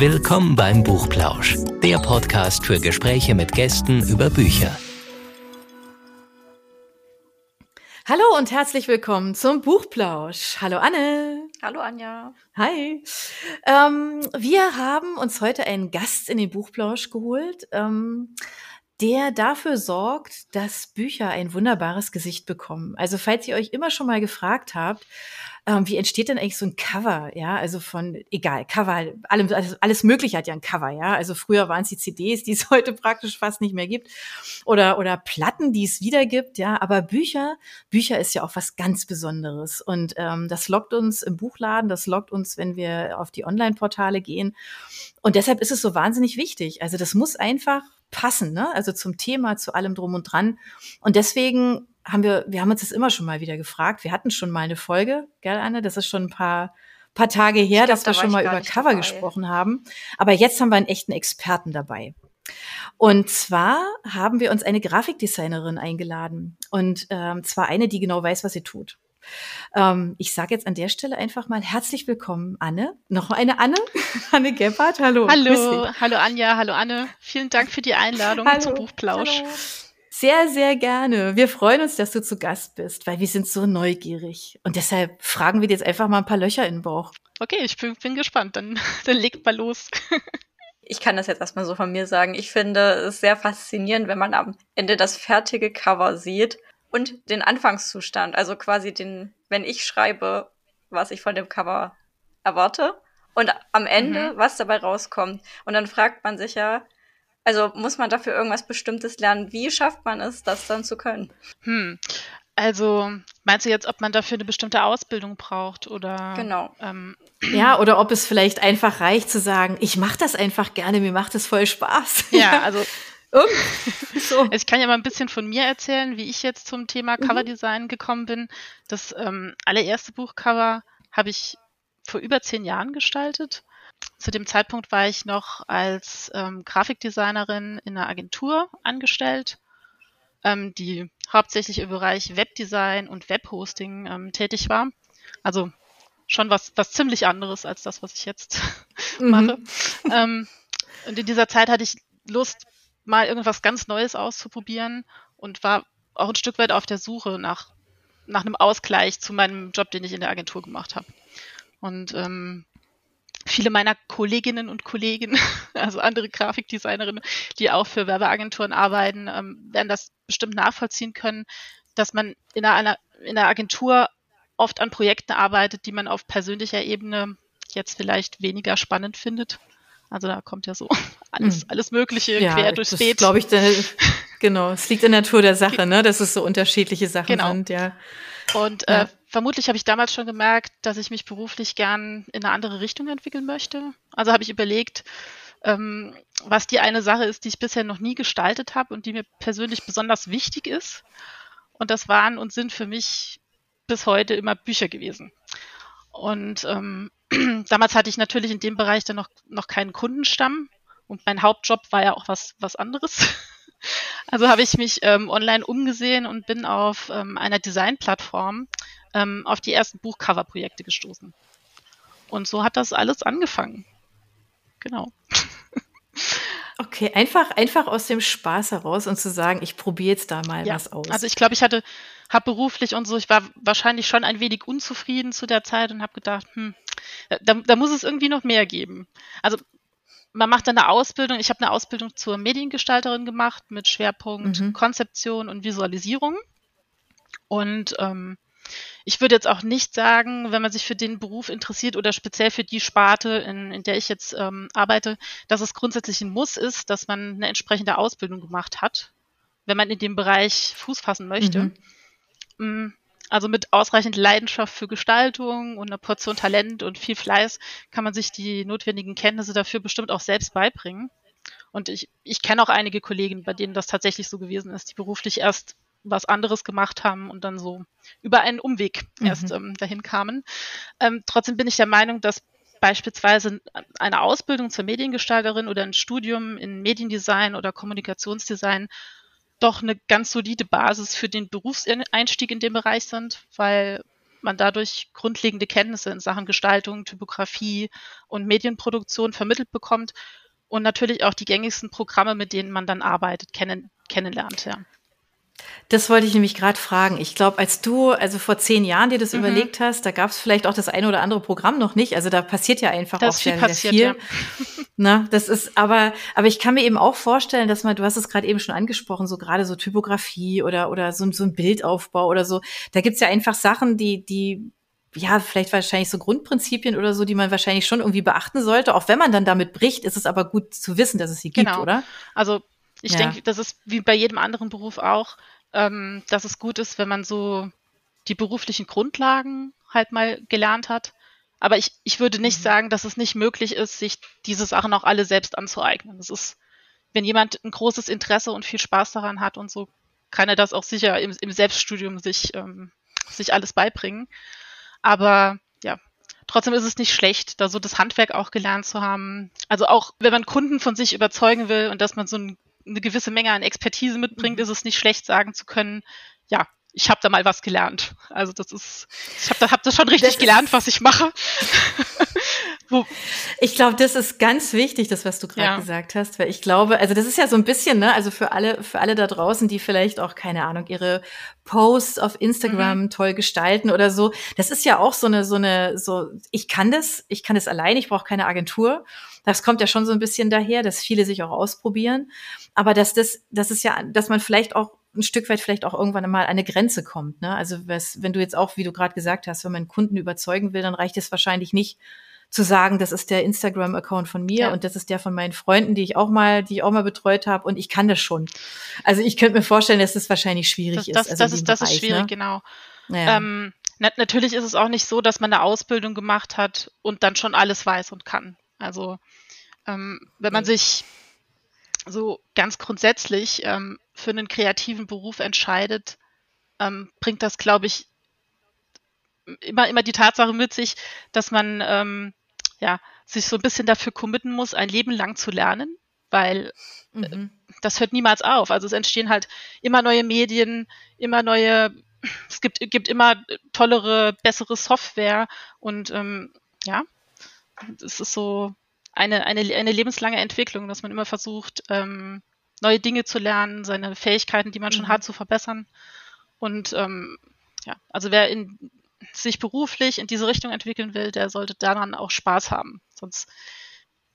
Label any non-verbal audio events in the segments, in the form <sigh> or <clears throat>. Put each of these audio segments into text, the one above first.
Willkommen beim Buchplausch, der Podcast für Gespräche mit Gästen über Bücher. Hallo und herzlich willkommen zum Buchplausch. Hallo Anne. Hallo Anja. Hi. Ähm, wir haben uns heute einen Gast in den Buchplausch geholt. Ähm, der dafür sorgt, dass Bücher ein wunderbares Gesicht bekommen. Also falls ihr euch immer schon mal gefragt habt, ähm, wie entsteht denn eigentlich so ein Cover? Ja, also von, egal, Cover, allem, alles, alles Mögliche hat ja ein Cover, ja. Also früher waren es die CDs, die es <laughs> heute praktisch fast nicht mehr gibt. Oder, oder Platten, die es wieder gibt, ja. Aber Bücher, Bücher ist ja auch was ganz Besonderes. Und ähm, das lockt uns im Buchladen, das lockt uns, wenn wir auf die Online-Portale gehen. Und deshalb ist es so wahnsinnig wichtig. Also das muss einfach passen, ne? Also zum Thema, zu allem drum und dran. Und deswegen haben wir, wir haben uns das immer schon mal wieder gefragt. Wir hatten schon mal eine Folge, gell, Anne? Das ist schon ein paar, paar Tage her, glaub, dass wir schon mal über Cover dabei. gesprochen haben. Aber jetzt haben wir einen echten Experten dabei. Und zwar haben wir uns eine Grafikdesignerin eingeladen. Und ähm, zwar eine, die genau weiß, was sie tut. Ähm, ich sage jetzt an der Stelle einfach mal herzlich willkommen, Anne. Noch eine Anne, <laughs> Anne Gebhardt. Hallo. Hallo, hallo Anja, hallo Anne. Vielen Dank für die Einladung hallo. zum Buchplausch. Hallo. Sehr, sehr gerne. Wir freuen uns, dass du zu Gast bist, weil wir sind so neugierig. Und deshalb fragen wir dir jetzt einfach mal ein paar Löcher in den Bauch. Okay, ich bin, bin gespannt. Dann, <laughs> dann legt mal los. ich kann das jetzt erstmal so von mir sagen. Ich finde es sehr faszinierend, wenn man am Ende das fertige Cover sieht und den Anfangszustand, also quasi den, wenn ich schreibe, was ich von dem Cover erwarte und am Ende, mhm. was dabei rauskommt. Und dann fragt man sich ja, also muss man dafür irgendwas Bestimmtes lernen? Wie schafft man es, das dann zu können? Hm. Also meinst du jetzt, ob man dafür eine bestimmte Ausbildung braucht oder? Genau. Ähm, ja, oder ob es vielleicht einfach reicht zu sagen, ich mache das einfach gerne, mir macht es voll Spaß. <laughs> Ja, also <laughs> so. Ich kann ja mal ein bisschen von mir erzählen, wie ich jetzt zum Thema mhm. Coverdesign gekommen bin. Das ähm, allererste Buchcover habe ich vor über zehn Jahren gestaltet. Zu dem Zeitpunkt war ich noch als ähm, Grafikdesignerin in einer Agentur angestellt, ähm, die hauptsächlich im Bereich Webdesign und Webhosting ähm, tätig war. Also schon was, was ziemlich anderes als das, was ich jetzt <laughs> mhm. mache. Ähm, und in dieser Zeit hatte ich Lust, mal irgendwas ganz Neues auszuprobieren und war auch ein Stück weit auf der Suche nach, nach einem Ausgleich zu meinem Job, den ich in der Agentur gemacht habe. Und ähm, viele meiner Kolleginnen und Kollegen, <laughs> also andere Grafikdesignerinnen, die auch für Werbeagenturen arbeiten, ähm, werden das bestimmt nachvollziehen können, dass man in einer, in einer Agentur oft an Projekten arbeitet, die man auf persönlicher Ebene jetzt vielleicht weniger spannend findet. Also da kommt ja so <laughs> alles, hm. alles Mögliche ja, quer durchs Beet. glaube ich, <laughs> genau. Es liegt in der Natur der Sache, ne, dass es so unterschiedliche Sachen genau. sind, ja. Und ja. Äh, vermutlich habe ich damals schon gemerkt, dass ich mich beruflich gern in eine andere Richtung entwickeln möchte. Also habe ich überlegt, ähm, was die eine Sache ist, die ich bisher noch nie gestaltet habe und die mir persönlich besonders wichtig ist. Und das waren und sind für mich bis heute immer Bücher gewesen. Und ähm, <clears throat> damals hatte ich natürlich in dem Bereich dann noch, noch keinen Kundenstamm und mein Hauptjob war ja auch was, was anderes. <laughs> Also habe ich mich ähm, online umgesehen und bin auf ähm, einer Designplattform ähm, auf die ersten Buchcover-Projekte gestoßen. Und so hat das alles angefangen. Genau. <laughs> Okay, einfach, einfach aus dem Spaß heraus und zu sagen, ich probiere jetzt da mal ja, was aus. Also ich glaube, ich hatte, habe beruflich und so, ich war wahrscheinlich schon ein wenig unzufrieden zu der Zeit und habe gedacht, hm, da, da muss es irgendwie noch mehr geben. Also man macht dann eine Ausbildung. Ich habe eine Ausbildung zur Mediengestalterin gemacht mit Schwerpunkt mhm. Konzeption und Visualisierung. Und ähm, ich würde jetzt auch nicht sagen, wenn man sich für den Beruf interessiert oder speziell für die Sparte, in, in der ich jetzt ähm, arbeite, dass es grundsätzlich ein Muss ist, dass man eine entsprechende Ausbildung gemacht hat, wenn man in dem Bereich Fuß fassen möchte. Mhm. Mm, also mit ausreichend Leidenschaft für Gestaltung und einer Portion Talent und viel Fleiß kann man sich die notwendigen Kenntnisse dafür bestimmt auch selbst beibringen. Und ich, ich kenne auch einige Kollegen, bei denen das tatsächlich so gewesen ist, die beruflich erst was anderes gemacht haben und dann so über einen Umweg mhm. erst ähm, dahin kamen. Ähm, trotzdem bin ich der Meinung, dass beispielsweise eine Ausbildung zur Mediengestalterin oder ein Studium in Mediendesign oder Kommunikationsdesign doch eine ganz solide Basis für den Berufseinstieg in dem Bereich sind, weil man dadurch grundlegende Kenntnisse in Sachen Gestaltung, Typografie und Medienproduktion vermittelt bekommt und natürlich auch die gängigsten Programme, mit denen man dann arbeitet, kennen, kennenlernt. Ja. Das wollte ich nämlich gerade fragen. Ich glaube, als du also vor zehn Jahren dir das mhm. überlegt hast, da gab es vielleicht auch das eine oder andere Programm noch nicht. Also da passiert ja einfach das auch sehr, passiert, sehr viel. Ja. <laughs> <laughs> Na, das ist aber, aber ich kann mir eben auch vorstellen, dass man, du hast es gerade eben schon angesprochen, so gerade so Typografie oder oder so, so ein Bildaufbau oder so. Da gibt's ja einfach Sachen, die die ja, vielleicht wahrscheinlich so Grundprinzipien oder so, die man wahrscheinlich schon irgendwie beachten sollte. Auch wenn man dann damit bricht, ist es aber gut zu wissen, dass es sie gibt, genau. oder? Also ich ja. denke, das ist wie bei jedem anderen Beruf auch, ähm, dass es gut ist, wenn man so die beruflichen Grundlagen halt mal gelernt hat. Aber ich, ich würde nicht mhm. sagen, dass es nicht möglich ist, sich diese Sachen auch alle selbst anzueignen. Das ist, wenn jemand ein großes Interesse und viel Spaß daran hat und so, kann er das auch sicher im, im Selbststudium sich, ähm, sich alles beibringen. Aber ja, trotzdem ist es nicht schlecht, da so das Handwerk auch gelernt zu haben. Also auch, wenn man Kunden von sich überzeugen will und dass man so ein eine gewisse Menge an Expertise mitbringt, mhm. ist es nicht schlecht sagen zu können, ja, ich habe da mal was gelernt. Also das ist, ich habe da, hab das schon richtig das gelernt, was ich mache. <laughs> ich glaube, das ist ganz wichtig, das, was du gerade ja. gesagt hast, weil ich glaube, also das ist ja so ein bisschen, ne, also für alle, für alle da draußen, die vielleicht auch, keine Ahnung, ihre Posts auf Instagram mhm. toll gestalten oder so, das ist ja auch so eine, so eine, so, ich kann das, ich kann das allein, ich brauche keine Agentur. Das kommt ja schon so ein bisschen daher, dass viele sich auch ausprobieren. Aber dass das, das ist ja, dass man vielleicht auch ein Stück weit vielleicht auch irgendwann einmal an eine Grenze kommt. Ne? Also was, wenn du jetzt auch, wie du gerade gesagt hast, wenn man Kunden überzeugen will, dann reicht es wahrscheinlich nicht zu sagen, das ist der Instagram-Account von mir ja. und das ist der von meinen Freunden, die ich auch mal, die ich auch mal betreut habe und ich kann das schon. Also ich könnte mir vorstellen, dass das wahrscheinlich schwierig das, ist. Also das, ist, das Bereich, ist schwierig, ne? genau. Ja. Ähm, na, natürlich ist es auch nicht so, dass man eine Ausbildung gemacht hat und dann schon alles weiß und kann. Also ähm, wenn man sich so ganz grundsätzlich ähm, für einen kreativen Beruf entscheidet, ähm, bringt das, glaube ich, immer, immer die Tatsache mit sich, dass man ähm, ja, sich so ein bisschen dafür committen muss, ein Leben lang zu lernen, weil äh, mhm. das hört niemals auf. Also es entstehen halt immer neue Medien, immer neue, es gibt, gibt immer tollere, bessere Software und ähm, ja, es ist so, eine, eine, eine lebenslange Entwicklung, dass man immer versucht, ähm, neue Dinge zu lernen, seine Fähigkeiten, die man mhm. schon hat, zu verbessern. Und ähm, ja, also wer in, sich beruflich in diese Richtung entwickeln will, der sollte daran auch Spaß haben. Sonst,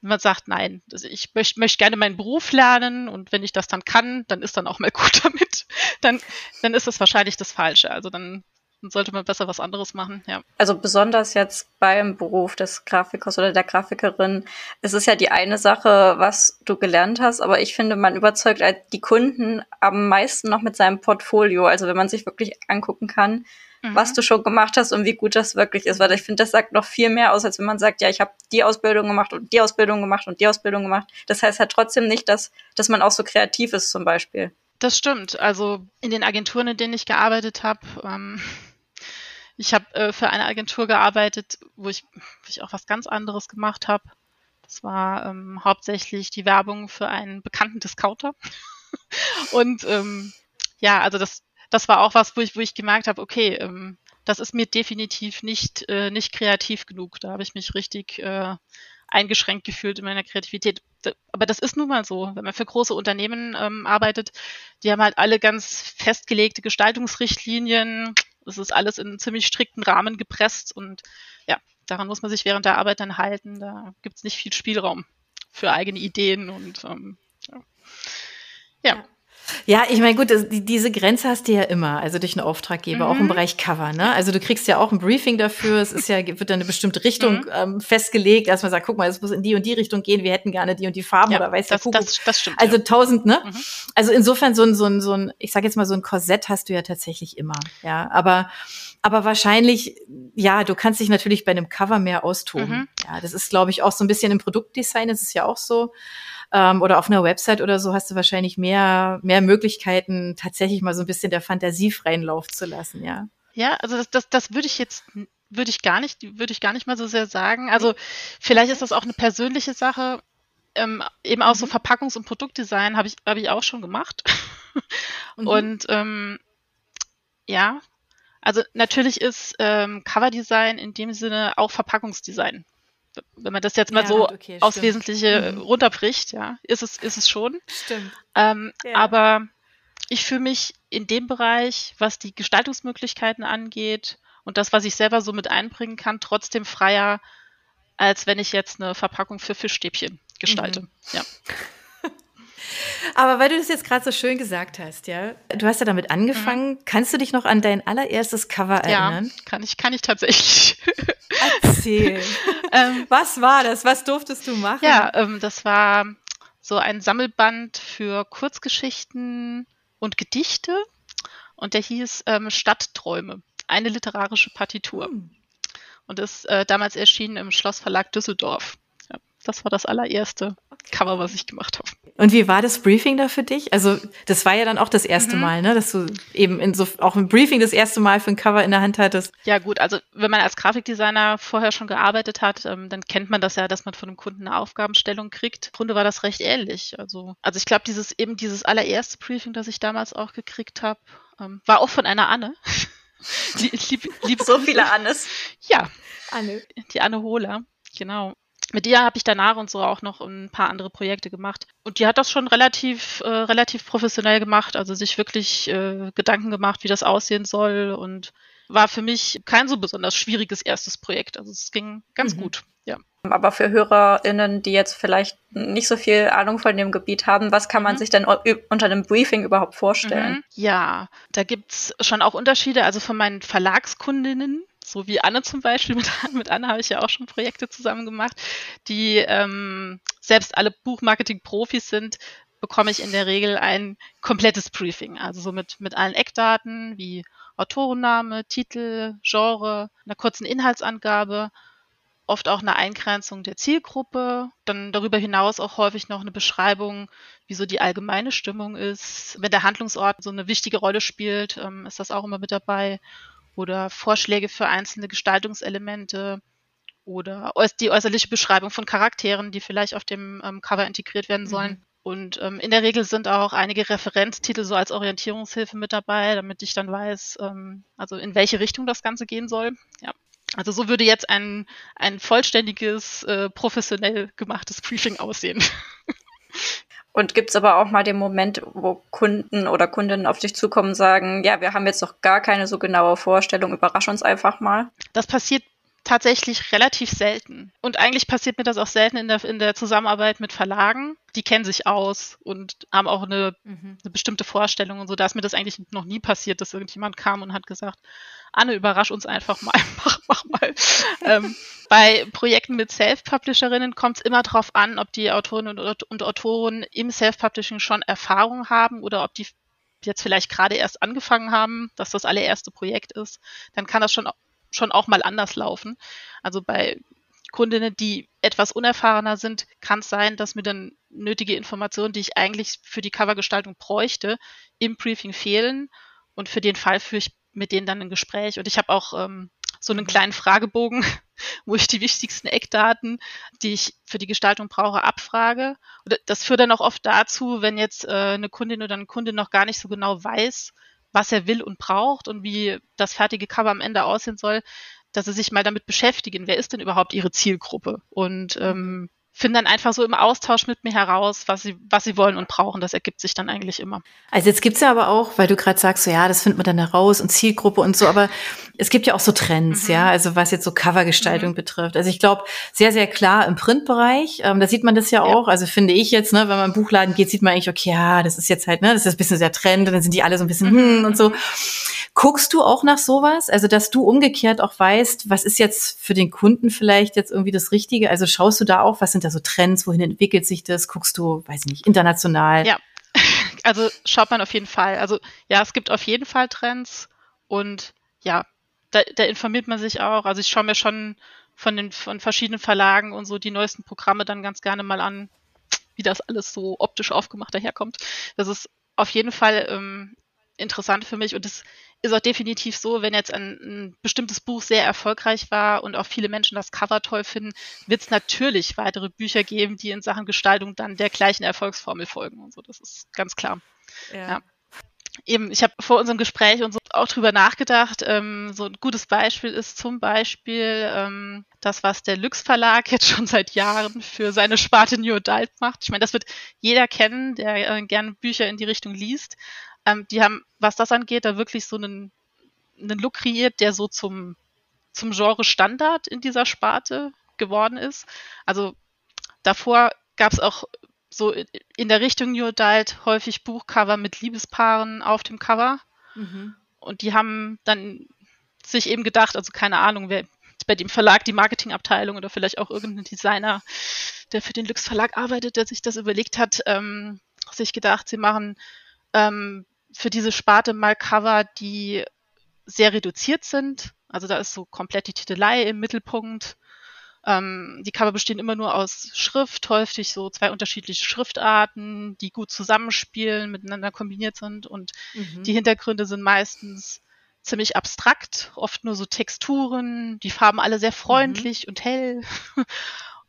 wenn man sagt, nein, ich möchte, möchte gerne meinen Beruf lernen und wenn ich das dann kann, dann ist dann auch mal <laughs> gut damit, dann, dann ist das wahrscheinlich das Falsche. Also dann dann sollte man besser was anderes machen, ja. Also besonders jetzt beim Beruf des Grafikers oder der Grafikerin, es ist ja die eine Sache, was du gelernt hast, aber ich finde, man überzeugt halt die Kunden am meisten noch mit seinem Portfolio. Also wenn man sich wirklich angucken kann, mhm. was du schon gemacht hast und wie gut das wirklich ist. Weil ich finde, das sagt noch viel mehr aus, als wenn man sagt, ja, ich habe die Ausbildung gemacht und die Ausbildung gemacht und die Ausbildung gemacht. Das heißt halt trotzdem nicht, dass, dass man auch so kreativ ist zum Beispiel. Das stimmt. Also in den Agenturen, in denen ich gearbeitet habe, ähm, ich habe äh, für eine Agentur gearbeitet, wo ich, wo ich auch was ganz anderes gemacht habe. Das war ähm, hauptsächlich die Werbung für einen bekannten Discounter. <laughs> Und ähm, ja, also das, das war auch was, wo ich, wo ich gemerkt habe, okay, ähm, das ist mir definitiv nicht, äh, nicht kreativ genug. Da habe ich mich richtig äh, eingeschränkt gefühlt in meiner Kreativität. Aber das ist nun mal so, wenn man für große Unternehmen ähm, arbeitet, die haben halt alle ganz festgelegte Gestaltungsrichtlinien, es ist alles in einen ziemlich strikten Rahmen gepresst und ja, daran muss man sich während der Arbeit dann halten. Da gibt es nicht viel Spielraum für eigene Ideen und ähm, ja. ja. Ja, ich meine, gut, das, die, diese Grenze hast du ja immer, also durch einen Auftraggeber, mhm. auch im mhm. Bereich Cover. Ne? Also du kriegst ja auch ein Briefing dafür. Es ist ja <laughs> wird dann eine bestimmte Richtung mhm. ähm, festgelegt, dass man sagt, guck mal, es muss in die und die Richtung gehen. Wir hätten gerne die und die Farben ja, oder weiß das, Das, das stimmt. Also tausend, ne? Mhm. Also insofern so ein so ein so ein, ich sage jetzt mal so ein Korsett hast du ja tatsächlich immer. Ja, aber aber wahrscheinlich, ja, du kannst dich natürlich bei einem Cover mehr austoben. Mhm. Ja, das ist, glaube ich, auch so ein bisschen im Produktdesign. Das ist ja auch so ähm, oder auf einer Website oder so hast du wahrscheinlich mehr, mehr Möglichkeiten, tatsächlich mal so ein bisschen der Fantasie freien Lauf zu lassen, ja. Ja, also das, das, das würde ich jetzt würde ich gar nicht, würde ich gar nicht mal so sehr sagen. Also vielleicht ist das auch eine persönliche Sache. Ähm, eben auch so mhm. Verpackungs- und Produktdesign habe ich, habe ich auch schon gemacht. <laughs> mhm. Und ähm, ja, Also natürlich ist ähm, Coverdesign in dem Sinne auch Verpackungsdesign. Wenn man das jetzt mal ja, so okay, aufs Wesentliche mhm. runterbricht, ja, ist es, ist es schon. Stimmt. Ähm, ja. Aber ich fühle mich in dem Bereich, was die Gestaltungsmöglichkeiten angeht und das, was ich selber so mit einbringen kann, trotzdem freier, als wenn ich jetzt eine Verpackung für Fischstäbchen gestalte. Mhm. Ja. Aber weil du das jetzt gerade so schön gesagt hast, ja, du hast ja damit angefangen. Mhm. Kannst du dich noch an dein allererstes Cover erinnern? Ja, kann ich, kann ich tatsächlich. Erzähl. <laughs> ähm, Was war das? Was durftest du machen? Ja, ähm, das war so ein Sammelband für Kurzgeschichten und Gedichte und der hieß ähm, Stadtträume, eine literarische Partitur. Mhm. Und ist äh, damals erschienen im Schlossverlag Düsseldorf. Ja, das war das allererste okay. Cover, was ich gemacht habe. Und wie war das Briefing da für dich? Also, das war ja dann auch das erste mhm. Mal, ne, dass du eben in so, auch im Briefing das erste Mal für ein Cover in der Hand hattest. Ja, gut. Also, wenn man als Grafikdesigner vorher schon gearbeitet hat, ähm, dann kennt man das ja, dass man von einem Kunden eine Aufgabenstellung kriegt. Im Grunde war das recht ähnlich. Also, also ich glaube, dieses, eben dieses allererste Briefing, das ich damals auch gekriegt habe, ähm, war auch von einer Anne. <laughs> lieb, lieb, so viele Annes. Ja. Anne. Die Anne Hohler. Genau mit ihr habe ich danach und so auch noch ein paar andere Projekte gemacht. Und die hat das schon relativ, äh, relativ professionell gemacht, also sich wirklich äh, Gedanken gemacht, wie das aussehen soll und war für mich kein so besonders schwieriges erstes Projekt. Also es ging ganz mhm. gut, ja. Aber für HörerInnen, die jetzt vielleicht nicht so viel Ahnung von dem Gebiet haben, was kann man mhm. sich denn unter einem Briefing überhaupt vorstellen? Mhm. Ja, da gibt's schon auch Unterschiede. Also von meinen Verlagskundinnen so wie Anne zum Beispiel, <laughs> mit, mit Anne habe ich ja auch schon Projekte zusammen gemacht, die ähm, selbst alle Buchmarketing-Profis sind, bekomme ich in der Regel ein komplettes Briefing, also so mit, mit allen Eckdaten wie Autorenname, Titel, Genre, einer kurzen Inhaltsangabe, oft auch eine Eingrenzung der Zielgruppe, dann darüber hinaus auch häufig noch eine Beschreibung, wie so die allgemeine Stimmung ist. Wenn der Handlungsort so eine wichtige Rolle spielt, ähm, ist das auch immer mit dabei oder Vorschläge für einzelne Gestaltungselemente oder die äußerliche Beschreibung von Charakteren, die vielleicht auf dem ähm, Cover integriert werden sollen. Mhm. Und ähm, in der Regel sind auch einige Referenztitel so als Orientierungshilfe mit dabei, damit ich dann weiß, ähm, also in welche Richtung das Ganze gehen soll. Ja. Also so würde jetzt ein, ein vollständiges, äh, professionell gemachtes Briefing aussehen. <laughs> Und gibt's aber auch mal den Moment, wo Kunden oder Kundinnen auf dich zukommen und sagen, ja, wir haben jetzt noch gar keine so genaue Vorstellung, überrasch uns einfach mal? Das passiert tatsächlich relativ selten. Und eigentlich passiert mir das auch selten in der, in der Zusammenarbeit mit Verlagen. Die kennen sich aus und haben auch eine, mhm. eine bestimmte Vorstellung und so. Da ist mir das eigentlich noch nie passiert, dass irgendjemand kam und hat gesagt, Anne, überrasch uns einfach mal, <laughs> mach, mach mal. ähm, bei Projekten mit Self-Publisherinnen kommt es immer darauf an, ob die Autorinnen und, und Autoren im Self-Publishing schon Erfahrung haben oder ob die jetzt vielleicht gerade erst angefangen haben, dass das allererste Projekt ist, dann kann das schon schon auch mal anders laufen. Also bei Kundinnen, die etwas unerfahrener sind, kann es sein, dass mir dann nötige Informationen, die ich eigentlich für die Covergestaltung bräuchte, im Briefing fehlen. Und für den Fall führe ich mit denen dann ein Gespräch. Und ich habe auch ähm, so einen mhm. kleinen Fragebogen, <laughs> wo ich die wichtigsten Eckdaten, die ich für die Gestaltung brauche, abfrage. Und das führt dann auch oft dazu, wenn jetzt äh, eine Kundin oder ein Kunde noch gar nicht so genau weiß, was er will und braucht und wie das fertige Cover am Ende aussehen soll, dass sie sich mal damit beschäftigen, wer ist denn überhaupt ihre Zielgruppe? Und ähm, finden dann einfach so im Austausch mit mir heraus, was sie, was sie wollen und brauchen. Das ergibt sich dann eigentlich immer. Also jetzt gibt's ja aber auch, weil du gerade sagst, so ja, das findet man dann heraus und Zielgruppe und so, aber es gibt ja auch so Trends, mhm. ja, also was jetzt so Covergestaltung mhm. betrifft. Also ich glaube, sehr, sehr klar im Printbereich, ähm, da sieht man das ja, ja auch. Also finde ich jetzt, ne, wenn man im Buchladen geht, sieht man eigentlich, okay, ja, das ist jetzt halt, ne, das ist ein bisschen sehr Trend und dann sind die alle so ein bisschen mhm. hm und so. Guckst du auch nach sowas? Also, dass du umgekehrt auch weißt, was ist jetzt für den Kunden vielleicht jetzt irgendwie das Richtige? Also schaust du da auch, was sind da so Trends, wohin entwickelt sich das? Guckst du, weiß ich nicht, international? Ja, <laughs> also schaut man auf jeden Fall. Also ja, es gibt auf jeden Fall Trends und ja, da, da informiert man sich auch. Also ich schaue mir schon von den von verschiedenen Verlagen und so die neuesten Programme dann ganz gerne mal an, wie das alles so optisch aufgemacht daherkommt. Das ist auf jeden Fall ähm, interessant für mich und es ist auch definitiv so, wenn jetzt ein, ein, bestimmtes Buch sehr erfolgreich war und auch viele Menschen das Cover toll finden, wird es natürlich weitere Bücher geben, die in Sachen Gestaltung dann der gleichen Erfolgsformel folgen und so. Das ist ganz klar. Ja. ja. eben, ich habe vor unserem Gespräch und so auch drüber nachgedacht. Ähm, so ein gutes Beispiel ist zum Beispiel ähm, das, was der Lux Verlag <laughs> jetzt schon seit Jahren für seine Sparte New Adult macht. Ich meine, das wird jeder kennen, der äh, gerne Bücher in die Richtung liest. Ähm, die haben, was das angeht, da wirklich so einen, einen Look kreiert, der so zum, zum Genre Standard in dieser Sparte geworden ist. Also davor gab es auch so in der Richtung New Adult häufig Buchcover mit Liebespaaren auf dem Cover. Mhm. Und die haben dann sich eben gedacht, also keine Ahnung, wer bei dem Verlag die Marketingabteilung oder vielleicht auch irgendein Designer, der für den Lux Verlag arbeitet, der sich das überlegt hat, ähm, sich gedacht, sie machen ähm, für diese Sparte mal Cover, die sehr reduziert sind. Also da ist so komplett die Titelei im Mittelpunkt. Ähm, die Cover bestehen immer nur aus Schrift, häufig so zwei unterschiedliche Schriftarten, die gut zusammenspielen, miteinander kombiniert sind und mhm. die Hintergründe sind meistens ziemlich abstrakt, oft nur so Texturen, die Farben alle sehr freundlich mhm. und hell. <laughs>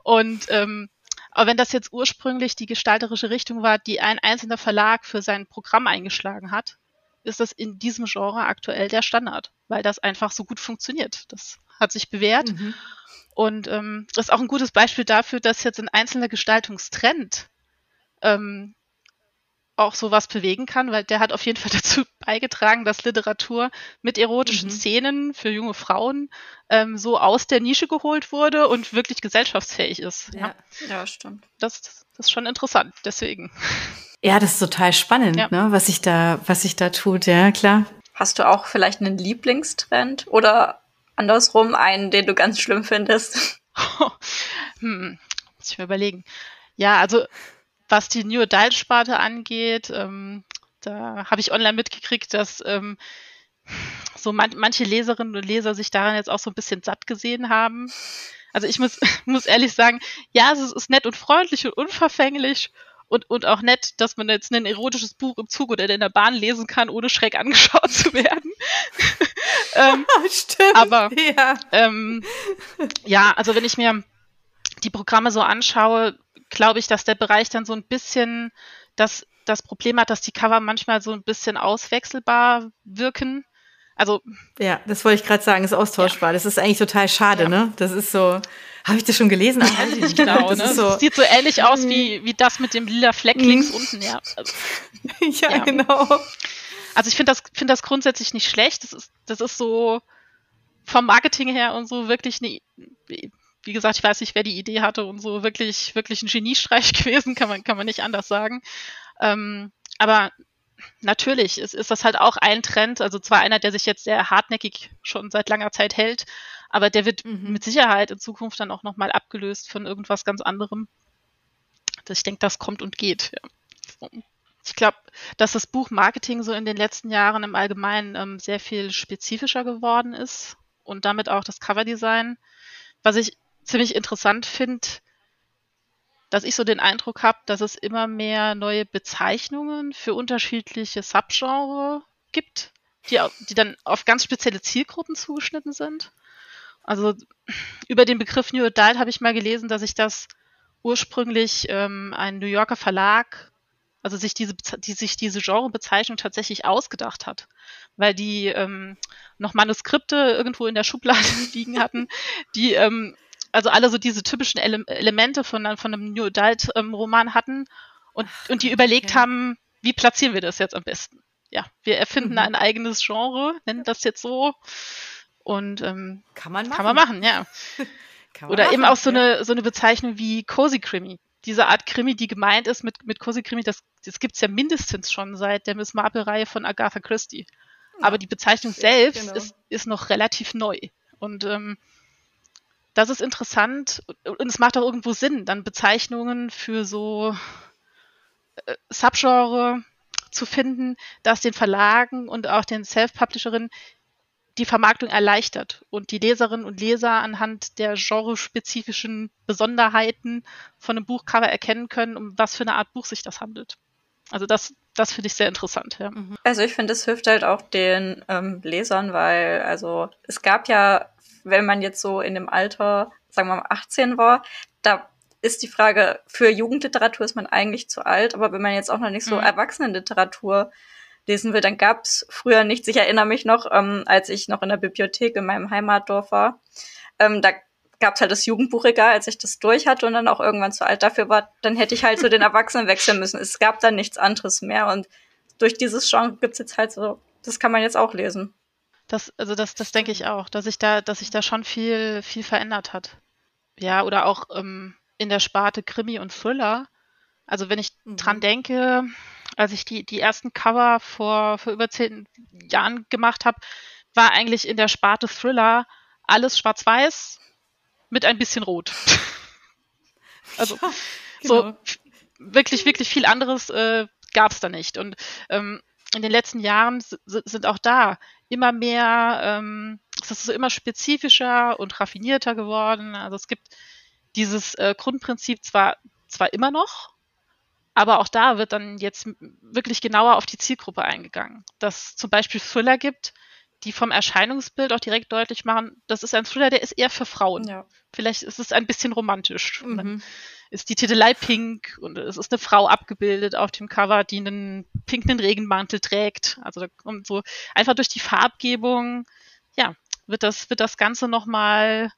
und ähm, aber wenn das jetzt ursprünglich die gestalterische Richtung war, die ein einzelner Verlag für sein Programm eingeschlagen hat, ist das in diesem Genre aktuell der Standard, weil das einfach so gut funktioniert. Das hat sich bewährt. Mhm. Und ähm, das ist auch ein gutes Beispiel dafür, dass jetzt ein einzelner Gestaltungstrend ähm, auch sowas bewegen kann, weil der hat auf jeden Fall <laughs> dazu beigetragen, dass Literatur mit erotischen mhm. Szenen für junge Frauen ähm, so aus der Nische geholt wurde und wirklich gesellschaftsfähig ist. Ja, ja, ja stimmt. Das, das ist schon interessant, deswegen. <laughs> Ja, das ist total spannend, ja. ne, was sich da, was sich da tut, ja, klar. Hast du auch vielleicht einen Lieblingstrend oder andersrum einen, den du ganz schlimm findest? <laughs> hm, muss ich mir überlegen. Ja, also was die New Adult Sparte angeht, ähm, da habe ich online mitgekriegt, dass ähm, so man manche Leserinnen und Leser sich daran jetzt auch so ein bisschen satt gesehen haben. Also ich muss, <laughs> muss ehrlich sagen, ja, es ist nett und freundlich und unverfänglich und, und auch nett, dass man jetzt ein erotisches Buch im Zug oder in der Bahn lesen kann, ohne schräg angeschaut zu werden. <laughs> ähm, Stimmt. Aber ja. Ähm, ja, also wenn ich mir die Programme so anschaue, glaube ich, dass der Bereich dann so ein bisschen das, das Problem hat, dass die Cover manchmal so ein bisschen auswechselbar wirken. Also ja, das wollte ich gerade sagen, ist austauschbar. Ja. Das ist eigentlich total schade, ja. ne? Das ist so. Habe ich das schon gelesen? Ach, ich nicht <laughs> genau. Das, ne? so, das sieht so ähnlich aus wie wie das mit dem lila Fleck links mhm. unten. Ja, also, <laughs> ja, ja, genau. Also ich finde das finde das grundsätzlich nicht schlecht. Das ist das ist so vom Marketing her und so wirklich eine wie gesagt, ich weiß nicht, wer die Idee hatte und so wirklich, wirklich ein Geniestreich <laughs> gewesen, kann man, kann man nicht anders sagen. Ähm, aber natürlich ist, ist das halt auch ein Trend, also zwar einer, der sich jetzt sehr hartnäckig schon seit langer Zeit hält, aber der wird mhm. mit Sicherheit in Zukunft dann auch nochmal abgelöst von irgendwas ganz anderem. Ich denke, das kommt und geht. Ja. Ich glaube, dass das Buch Marketing so in den letzten Jahren im Allgemeinen ähm, sehr viel spezifischer geworden ist und damit auch das Coverdesign. Was ich ziemlich interessant finde, dass ich so den Eindruck habe, dass es immer mehr neue Bezeichnungen für unterschiedliche Subgenre gibt, die, die dann auf ganz spezielle Zielgruppen zugeschnitten sind. Also über den Begriff New Adult habe ich mal gelesen, dass sich das ursprünglich ähm, ein New Yorker Verlag, also sich diese, die sich diese Genrebezeichnung tatsächlich ausgedacht hat, weil die ähm, noch Manuskripte irgendwo in der Schublade <laughs> liegen hatten, die ähm, also alle so diese typischen Ele Elemente von, von einem New Adult ähm, Roman hatten und, und die überlegt okay. haben, wie platzieren wir das jetzt am besten? Ja, wir erfinden mhm. ein eigenes Genre, nennen das jetzt so und ähm, kann man machen. Kann man machen, ja. <laughs> man Oder machen, eben auch so ja. eine so eine Bezeichnung wie Cozy Krimi. Diese Art Krimi, die gemeint ist mit, mit Cozy Krimi, das, das gibt es ja mindestens schon seit der Miss Marple-Reihe von Agatha Christie. Ja. Aber die Bezeichnung selbst genau. ist, ist noch relativ neu. Und ähm, das ist interessant und es macht auch irgendwo Sinn, dann Bezeichnungen für so äh, Subgenre zu finden, das den Verlagen und auch den Self-Publisherinnen die Vermarktung erleichtert und die Leserinnen und Leser anhand der genrespezifischen Besonderheiten von einem Buchcover erkennen können, um was für eine Art Buch sich das handelt. Also das, das finde ich sehr interessant. Ja. Mhm. Also ich finde, es hilft halt auch den ähm, Lesern, weil also es gab ja wenn man jetzt so in dem Alter, sagen wir mal 18 war, da ist die Frage, für Jugendliteratur ist man eigentlich zu alt, aber wenn man jetzt auch noch nicht so mhm. Erwachsenenliteratur lesen will, dann gab's früher nichts. Ich erinnere mich noch, ähm, als ich noch in der Bibliothek in meinem Heimatdorf war, ähm, da gab's halt das Jugendbuchregal, als ich das durch hatte und dann auch irgendwann zu alt dafür war, dann hätte ich halt zu den <laughs> Erwachsenen wechseln müssen. Es gab dann nichts anderes mehr und durch dieses Genre gibt's jetzt halt so, das kann man jetzt auch lesen. Das, also das, das denke ich auch, dass sich da, dass sich da schon viel, viel verändert hat. Ja, oder auch ähm, in der Sparte Krimi und Thriller. Also wenn ich mhm. dran denke, als ich die, die ersten Cover vor, vor über zehn Jahren gemacht habe, war eigentlich in der Sparte Thriller alles schwarz-weiß mit ein bisschen rot. <laughs> also ja, genau. so wirklich, wirklich viel anderes äh, gab es da nicht. Und ähm, in den letzten Jahren sind auch da immer mehr, ähm, es ist immer spezifischer und raffinierter geworden. Also es gibt dieses äh, Grundprinzip zwar, zwar immer noch, aber auch da wird dann jetzt wirklich genauer auf die Zielgruppe eingegangen. Dass zum Beispiel Thriller gibt, die vom Erscheinungsbild auch direkt deutlich machen, das ist ein Thriller, der ist eher für Frauen. Ja. Vielleicht ist es ein bisschen romantisch. Mhm. Ist die Titelei pink und es ist eine Frau abgebildet auf dem Cover, die einen pinken Regenmantel trägt. Also kommt so einfach durch die Farbgebung, ja, wird das, wird das Ganze nochmal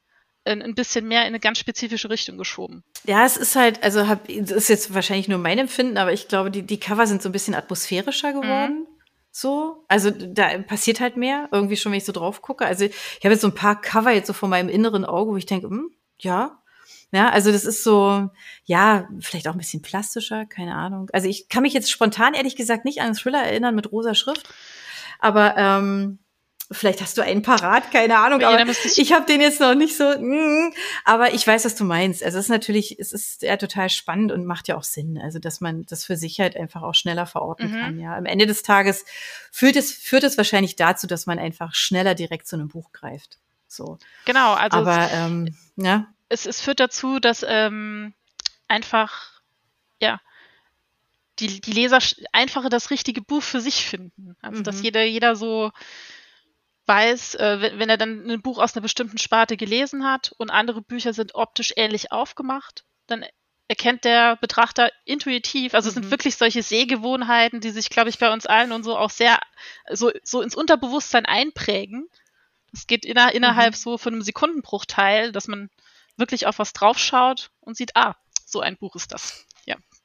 ein, ein bisschen mehr in eine ganz spezifische Richtung geschoben. Ja, es ist halt, also hab, das ist jetzt wahrscheinlich nur mein Empfinden, aber ich glaube, die, die Cover sind so ein bisschen atmosphärischer geworden. Mhm. So, also da passiert halt mehr, irgendwie schon, wenn ich so drauf gucke. Also ich habe jetzt so ein paar Cover jetzt so vor meinem inneren Auge, wo ich denke, hm, ja, ja, also das ist so, ja, vielleicht auch ein bisschen plastischer, keine Ahnung. Also ich kann mich jetzt spontan ehrlich gesagt nicht an einen Thriller erinnern mit rosa Schrift, aber ähm, Vielleicht hast du einen parat, keine Ahnung. Ja, aber ich, ich habe den jetzt noch nicht so. Mm, aber ich weiß, was du meinst. Also es ist natürlich, es ist ja total spannend und macht ja auch Sinn. Also dass man das für sich halt einfach auch schneller verorten mhm. kann. Ja, am Ende des Tages führt es führt es wahrscheinlich dazu, dass man einfach schneller direkt zu einem Buch greift. So. Genau. Also aber es, ähm, ja. Es, es führt dazu, dass ähm, einfach ja die, die Leser einfacher das richtige Buch für sich finden. Also, dass mhm. jeder, jeder so weiß, äh, wenn, wenn er dann ein Buch aus einer bestimmten Sparte gelesen hat und andere Bücher sind optisch ähnlich aufgemacht, dann erkennt der Betrachter intuitiv, also es sind mhm. wirklich solche Sehgewohnheiten, die sich, glaube ich, bei uns allen und so auch sehr so, so ins Unterbewusstsein einprägen. Es geht inner, innerhalb mhm. so von einem Sekundenbruchteil, dass man wirklich auf was draufschaut und sieht, ah, so ein Buch ist das.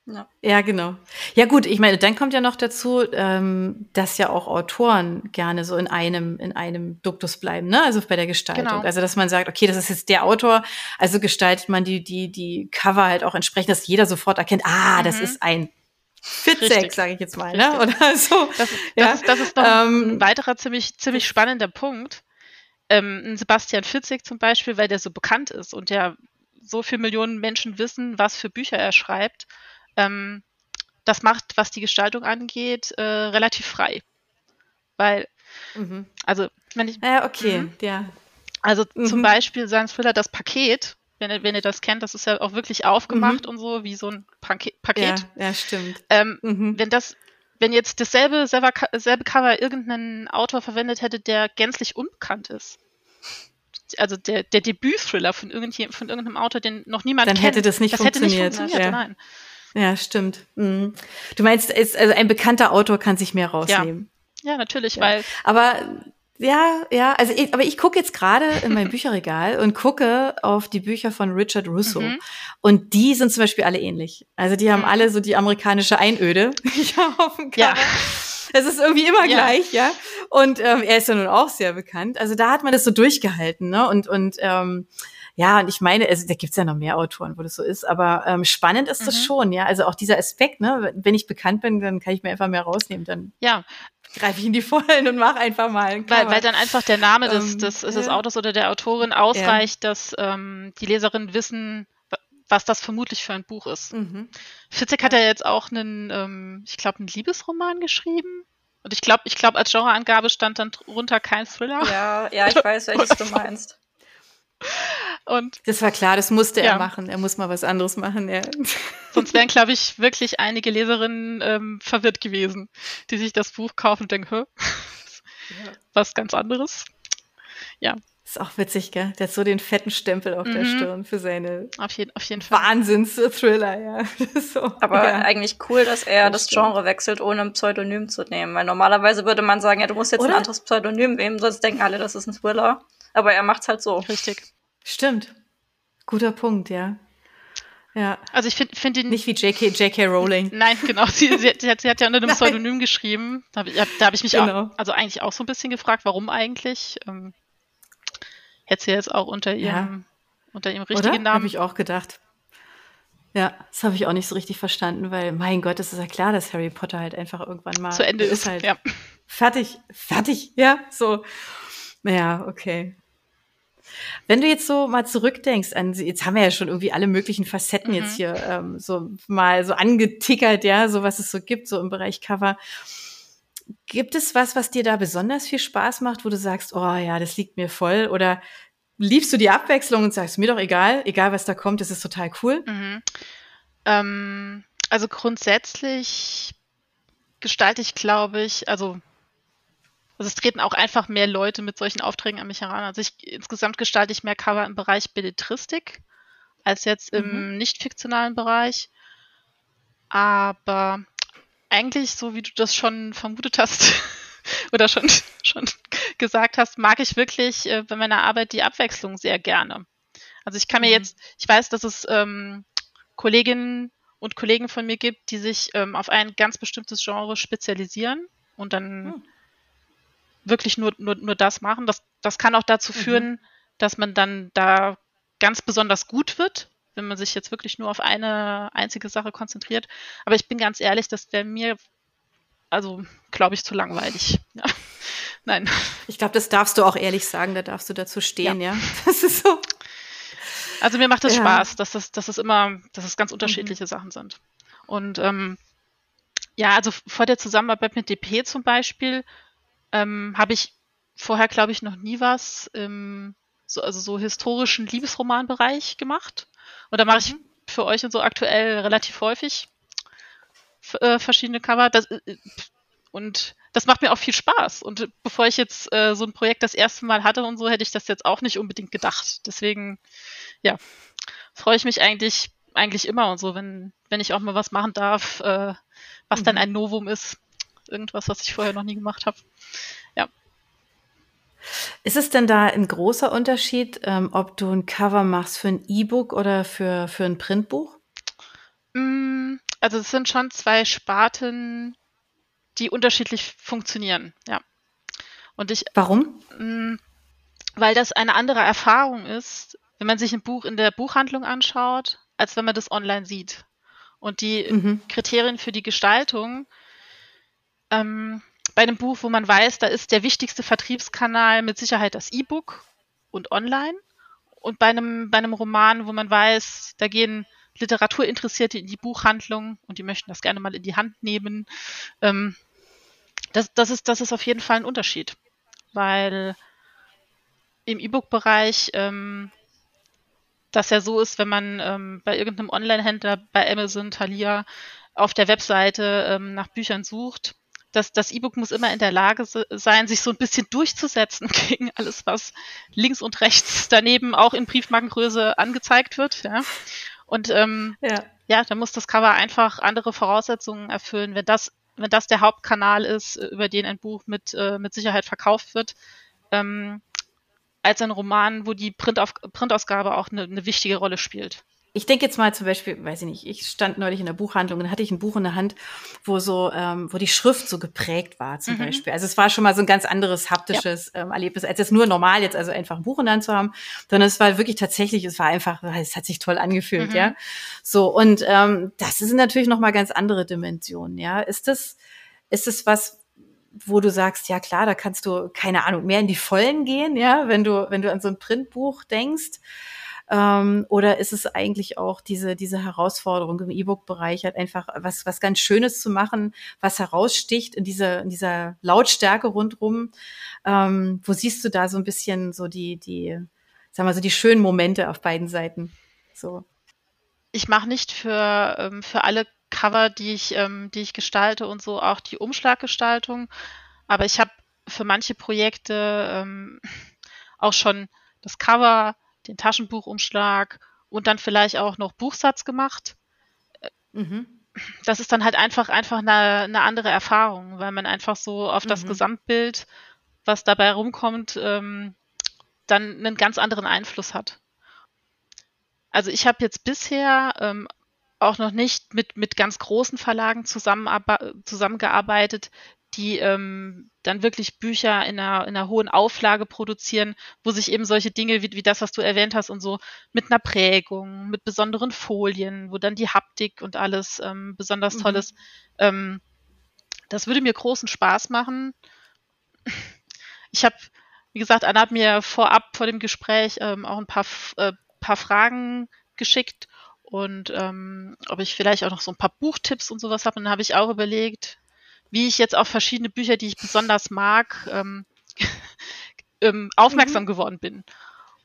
Ja. ja, genau. Ja gut, ich meine, dann kommt ja noch dazu, ähm, dass ja auch Autoren gerne so in einem in einem Duktus bleiben, ne? Also bei der Gestaltung. Genau. Also dass man sagt, okay, das ist jetzt der Autor, also gestaltet man die die die Cover halt auch entsprechend, dass jeder sofort erkennt, ah, mhm. das ist ein Fitzek, sage ich jetzt mal, ne? Richtig. ne? Oder so. Das, das, ja. ist, das ist noch ähm, ein weiterer ziemlich ziemlich spannender Punkt. Ähm, Sebastian Fitzek zum Beispiel, weil der so bekannt ist und ja so viele Millionen Menschen wissen, was für Bücher er schreibt ähm, das macht, was die Gestaltung angeht, äh, relativ frei. Weil, mhm. also, wenn ich. Ja, okay, mh, ja. Also mhm. zum Beispiel sein Thriller Das Paket, wenn ihr, wenn ihr das kennt, das ist ja auch wirklich aufgemacht mhm. und so, wie so ein Paket. Ja, ja stimmt. Ähm, mhm. Wenn das, wenn jetzt dasselbe selber, selbe Cover irgendeinen Autor verwendet hätte, der gänzlich unbekannt ist, also der, der Debüt-Thriller von, von irgendeinem Autor, den noch niemand Dann kennt, hätte das nicht das funktioniert. Hätte nicht funktioniert, ja. nein. Ja, stimmt. Mhm. Du meinst, ist, also ein bekannter Autor kann sich mehr rausnehmen. Ja, ja natürlich, ja. weil. Aber ja, ja, also ich, aber ich gucke jetzt gerade in mein <laughs> Bücherregal und gucke auf die Bücher von Richard Russo. Mhm. Und die sind zum Beispiel alle ähnlich. Also die haben mhm. alle so die amerikanische Einöde. <laughs> ja, auf dem Cover. Ja. Es ist irgendwie immer ja. gleich, ja. Und ähm, er ist ja nun auch sehr bekannt. Also da hat man das so durchgehalten, ne? Und, und ähm, ja, und ich meine, also, da gibt's ja noch mehr Autoren, wo das so ist, aber ähm, spannend ist mhm. das schon, ja. Also auch dieser Aspekt, ne, wenn ich bekannt bin, dann kann ich mir einfach mehr rausnehmen. Dann ja. greife ich in die Vollen und mache einfach mal. Weil, weil dann einfach der Name des, ähm, des, des Autors oder der Autorin ausreicht, ja. dass ähm, die Leserinnen wissen, was das vermutlich für ein Buch ist. Mhm. Fitzek ja. hat ja jetzt auch einen, ähm, ich glaube, einen Liebesroman geschrieben. Und ich glaube, ich glaube, als Genreangabe stand dann drunter kein Thriller. Ja, ja, ich weiß, welches du <laughs> meinst. Und das war klar, das musste ja. er machen. Er muss mal was anderes machen. Ja. <laughs> Sonst wären, glaube ich, wirklich einige Leserinnen ähm, verwirrt gewesen, die sich das Buch kaufen und denken, Hö, ja. was ganz anderes. Ja. Ist auch witzig, gell? Der hat so den fetten Stempel auf mhm. der Stirn für seine auf jeden, auf jeden Fall. Wahnsinns-Thriller, ja. <laughs> so, Aber ja. eigentlich cool, dass er das, das Genre wechselt, ohne ein Pseudonym zu nehmen. Weil normalerweise würde man sagen, ja, du musst jetzt Oder? ein anderes Pseudonym nehmen, sonst denken alle, das ist ein Thriller. Aber er macht's halt so. Richtig. Stimmt. Guter Punkt, ja. Ja. Also ich finde find ihn. Nicht wie J.K. J.K. Rowling. <laughs> Nein, genau. Sie, sie, sie, hat, sie hat ja unter einem Pseudonym geschrieben. Da habe ich, da hab ich mich genau. auch, also eigentlich auch so ein bisschen gefragt, warum eigentlich. Ähm, hätte sie jetzt auch unter ihrem, ja. unter ihrem richtigen Oder? Namen. Habe ich auch gedacht. Ja, das habe ich auch nicht so richtig verstanden, weil, mein Gott, es ist ja klar, dass Harry Potter halt einfach irgendwann mal zu Ende ist. ist halt ja. fertig, fertig, ja, so. Naja, okay. Wenn du jetzt so mal zurückdenkst an, jetzt haben wir ja schon irgendwie alle möglichen Facetten mhm. jetzt hier ähm, so mal so angetickert, ja, so was es so gibt, so im Bereich Cover. Gibt es was, was dir da besonders viel Spaß macht, wo du sagst, oh ja, das liegt mir voll? Oder liebst du die Abwechslung und sagst, mir doch egal, egal was da kommt, das ist total cool? Mhm. Ähm, also grundsätzlich gestalte ich, glaube ich, also also es treten auch einfach mehr Leute mit solchen Aufträgen an mich heran. Also ich insgesamt gestalte ich mehr Cover im Bereich Belletristik als jetzt im mhm. nicht fiktionalen Bereich. Aber eigentlich, so wie du das schon vermutet hast <laughs> oder schon, <laughs> schon gesagt hast, mag ich wirklich äh, bei meiner Arbeit die Abwechslung sehr gerne. Also ich kann mir mhm. jetzt, ich weiß, dass es ähm, Kolleginnen und Kollegen von mir gibt, die sich ähm, auf ein ganz bestimmtes Genre spezialisieren und dann mhm wirklich nur, nur, nur das machen. Das, das kann auch dazu mhm. führen, mhm. dass man dann da ganz besonders gut wird, wenn man sich jetzt wirklich nur auf eine einzige Sache konzentriert. Aber ich bin ganz ehrlich, das wäre mir, also glaube ich, zu langweilig. <laughs> Ja. Nein. Ich glaube, das darfst du auch ehrlich sagen, da darfst du dazu stehen, ja. ja? <laughs> Das ist so. Also mir macht es ja. Spaß, dass das, dass es immer, dass es ganz mhm. unterschiedliche mhm. Sachen sind. Und ähm, ja, also vor der Zusammenarbeit mit DP zum Beispiel ähm, habe ich vorher, glaube ich, noch nie was im so, also so historischen Liebesromanbereich gemacht. Und da mache ich mhm. für euch und so aktuell relativ häufig äh, verschiedene Cover. Das, äh, und das macht mir auch viel Spaß. Und bevor ich jetzt äh, so ein Projekt das erste Mal hatte und so, hätte ich das jetzt auch nicht unbedingt gedacht. Deswegen, ja, freue ich mich eigentlich, eigentlich immer und so, wenn, wenn ich auch mal was machen darf, äh, was mhm. dann ein Novum ist irgendwas, was ich vorher noch nie gemacht habe. Ja. Ist es denn da ein großer Unterschied, ähm, ob du ein Cover machst für ein E-Book oder für, für ein Printbuch? Mm, also es sind schon zwei Sparten, die unterschiedlich funktionieren, ja. Und ich. Warum? Mm, weil das eine andere Erfahrung ist, wenn man sich ein Buch in der Buchhandlung anschaut, als wenn man das online sieht. Und die mhm. Kriterien für die Gestaltung ähm, bei einem Buch, wo man weiß, da ist der wichtigste Vertriebskanal mit Sicherheit das E-Book und online. Und bei einem, bei einem Roman, wo man weiß, da gehen Literaturinteressierte in die Buchhandlung und die möchten das gerne mal in die Hand nehmen. Ähm, das, das, ist, das ist auf jeden Fall ein Unterschied, weil im E-Book-Bereich ähm, das ja so ist, wenn man ähm, bei irgendeinem Online-Händler, bei Amazon, Thalia, auf der Webseite ähm, nach Büchern sucht, das, das E-Book muss immer in der Lage sein, sich so ein bisschen durchzusetzen <laughs> gegen alles, was links und rechts daneben auch in Briefmarkengröße angezeigt wird. Ja. Und ähm, ja. ja, da muss das Cover einfach andere Voraussetzungen erfüllen. Wenn das, wenn das der Hauptkanal ist, über den ein Buch mit, äh, mit Sicherheit verkauft wird, ähm, als ein Roman, wo die Printauf Printausgabe auch eine, eine wichtige Rolle spielt ich denke jetzt mal zum Beispiel, weiß ich nicht, ich stand neulich in der Buchhandlung und hatte ich ein Buch in der Hand, wo so, ähm, wo die Schrift so geprägt war zum mhm. Beispiel. Also es war schon mal so ein ganz anderes haptisches ja. ähm, Erlebnis, als es nur normal jetzt also einfach ein Buch in der Hand zu haben, sondern es war wirklich tatsächlich, es war einfach, es hat sich toll angefühlt, mhm. ja. So und ähm, das sind natürlich noch mal ganz andere Dimensionen, ja. Ist das, ist das was, wo du sagst, ja klar, da kannst du keine Ahnung mehr in die Vollen gehen, ja, wenn du wenn du an so ein Printbuch denkst. Ähm, oder ist es eigentlich auch diese, diese Herausforderung im E-Book-Bereich, halt einfach was, was ganz Schönes zu machen, was heraussticht in dieser, in dieser Lautstärke rundrum? Ähm, wo siehst du da so ein bisschen so die, die, sagen wir so, die schönen Momente auf beiden Seiten? So. Ich mache nicht für, ähm, für alle Cover, die ich, ähm, die ich gestalte und so auch die Umschlaggestaltung. Aber ich habe für manche Projekte ähm, auch schon das Cover, den Taschenbuchumschlag und dann vielleicht auch noch Buchsatz gemacht. Mhm. Das ist dann halt einfach, einfach eine, eine andere Erfahrung, weil man einfach so auf das mhm. Gesamtbild, was dabei rumkommt, ähm, dann einen ganz anderen Einfluss hat. Also ich habe jetzt bisher ähm, auch noch nicht mit, mit ganz großen Verlagen zusammengearbeitet, die ähm, dann wirklich Bücher in einer, in einer hohen Auflage produzieren, wo sich eben solche Dinge wie, wie das, was du erwähnt hast und so mit einer Prägung, mit besonderen Folien, wo dann die Haptik und alles ähm, besonders toll ist. Mhm. Ähm, das würde mir großen Spaß machen. Ich habe, wie gesagt, Anna hat mir vorab vor dem Gespräch ähm, auch ein paar, äh, paar Fragen geschickt und ähm, ob ich vielleicht auch noch so ein paar Buchtipps und sowas habe. Und dann habe ich auch überlegt, wie ich jetzt auf verschiedene Bücher, die ich besonders mag, ähm, <laughs> ähm, aufmerksam mhm. geworden bin.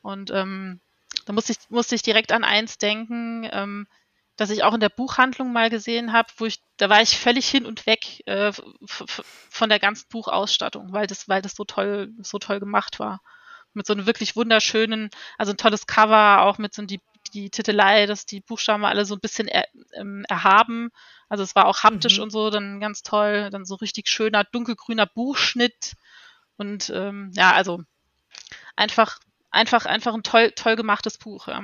Und ähm, da musste ich, musste ich direkt an eins denken, ähm, das ich auch in der Buchhandlung mal gesehen habe, wo ich, da war ich völlig hin und weg äh, von der ganzen Buchausstattung, weil das, weil das so toll, so toll gemacht war. Mit so einem wirklich wunderschönen, also ein tolles Cover, auch mit so die, die Titelei, dass die Buchstaben alle so ein bisschen er, ähm, erhaben. Also es war auch haptisch mhm. und so, dann ganz toll, dann so richtig schöner dunkelgrüner Buchschnitt und ähm, ja, also einfach, einfach, einfach ein toll, toll gemachtes Buch. Ja.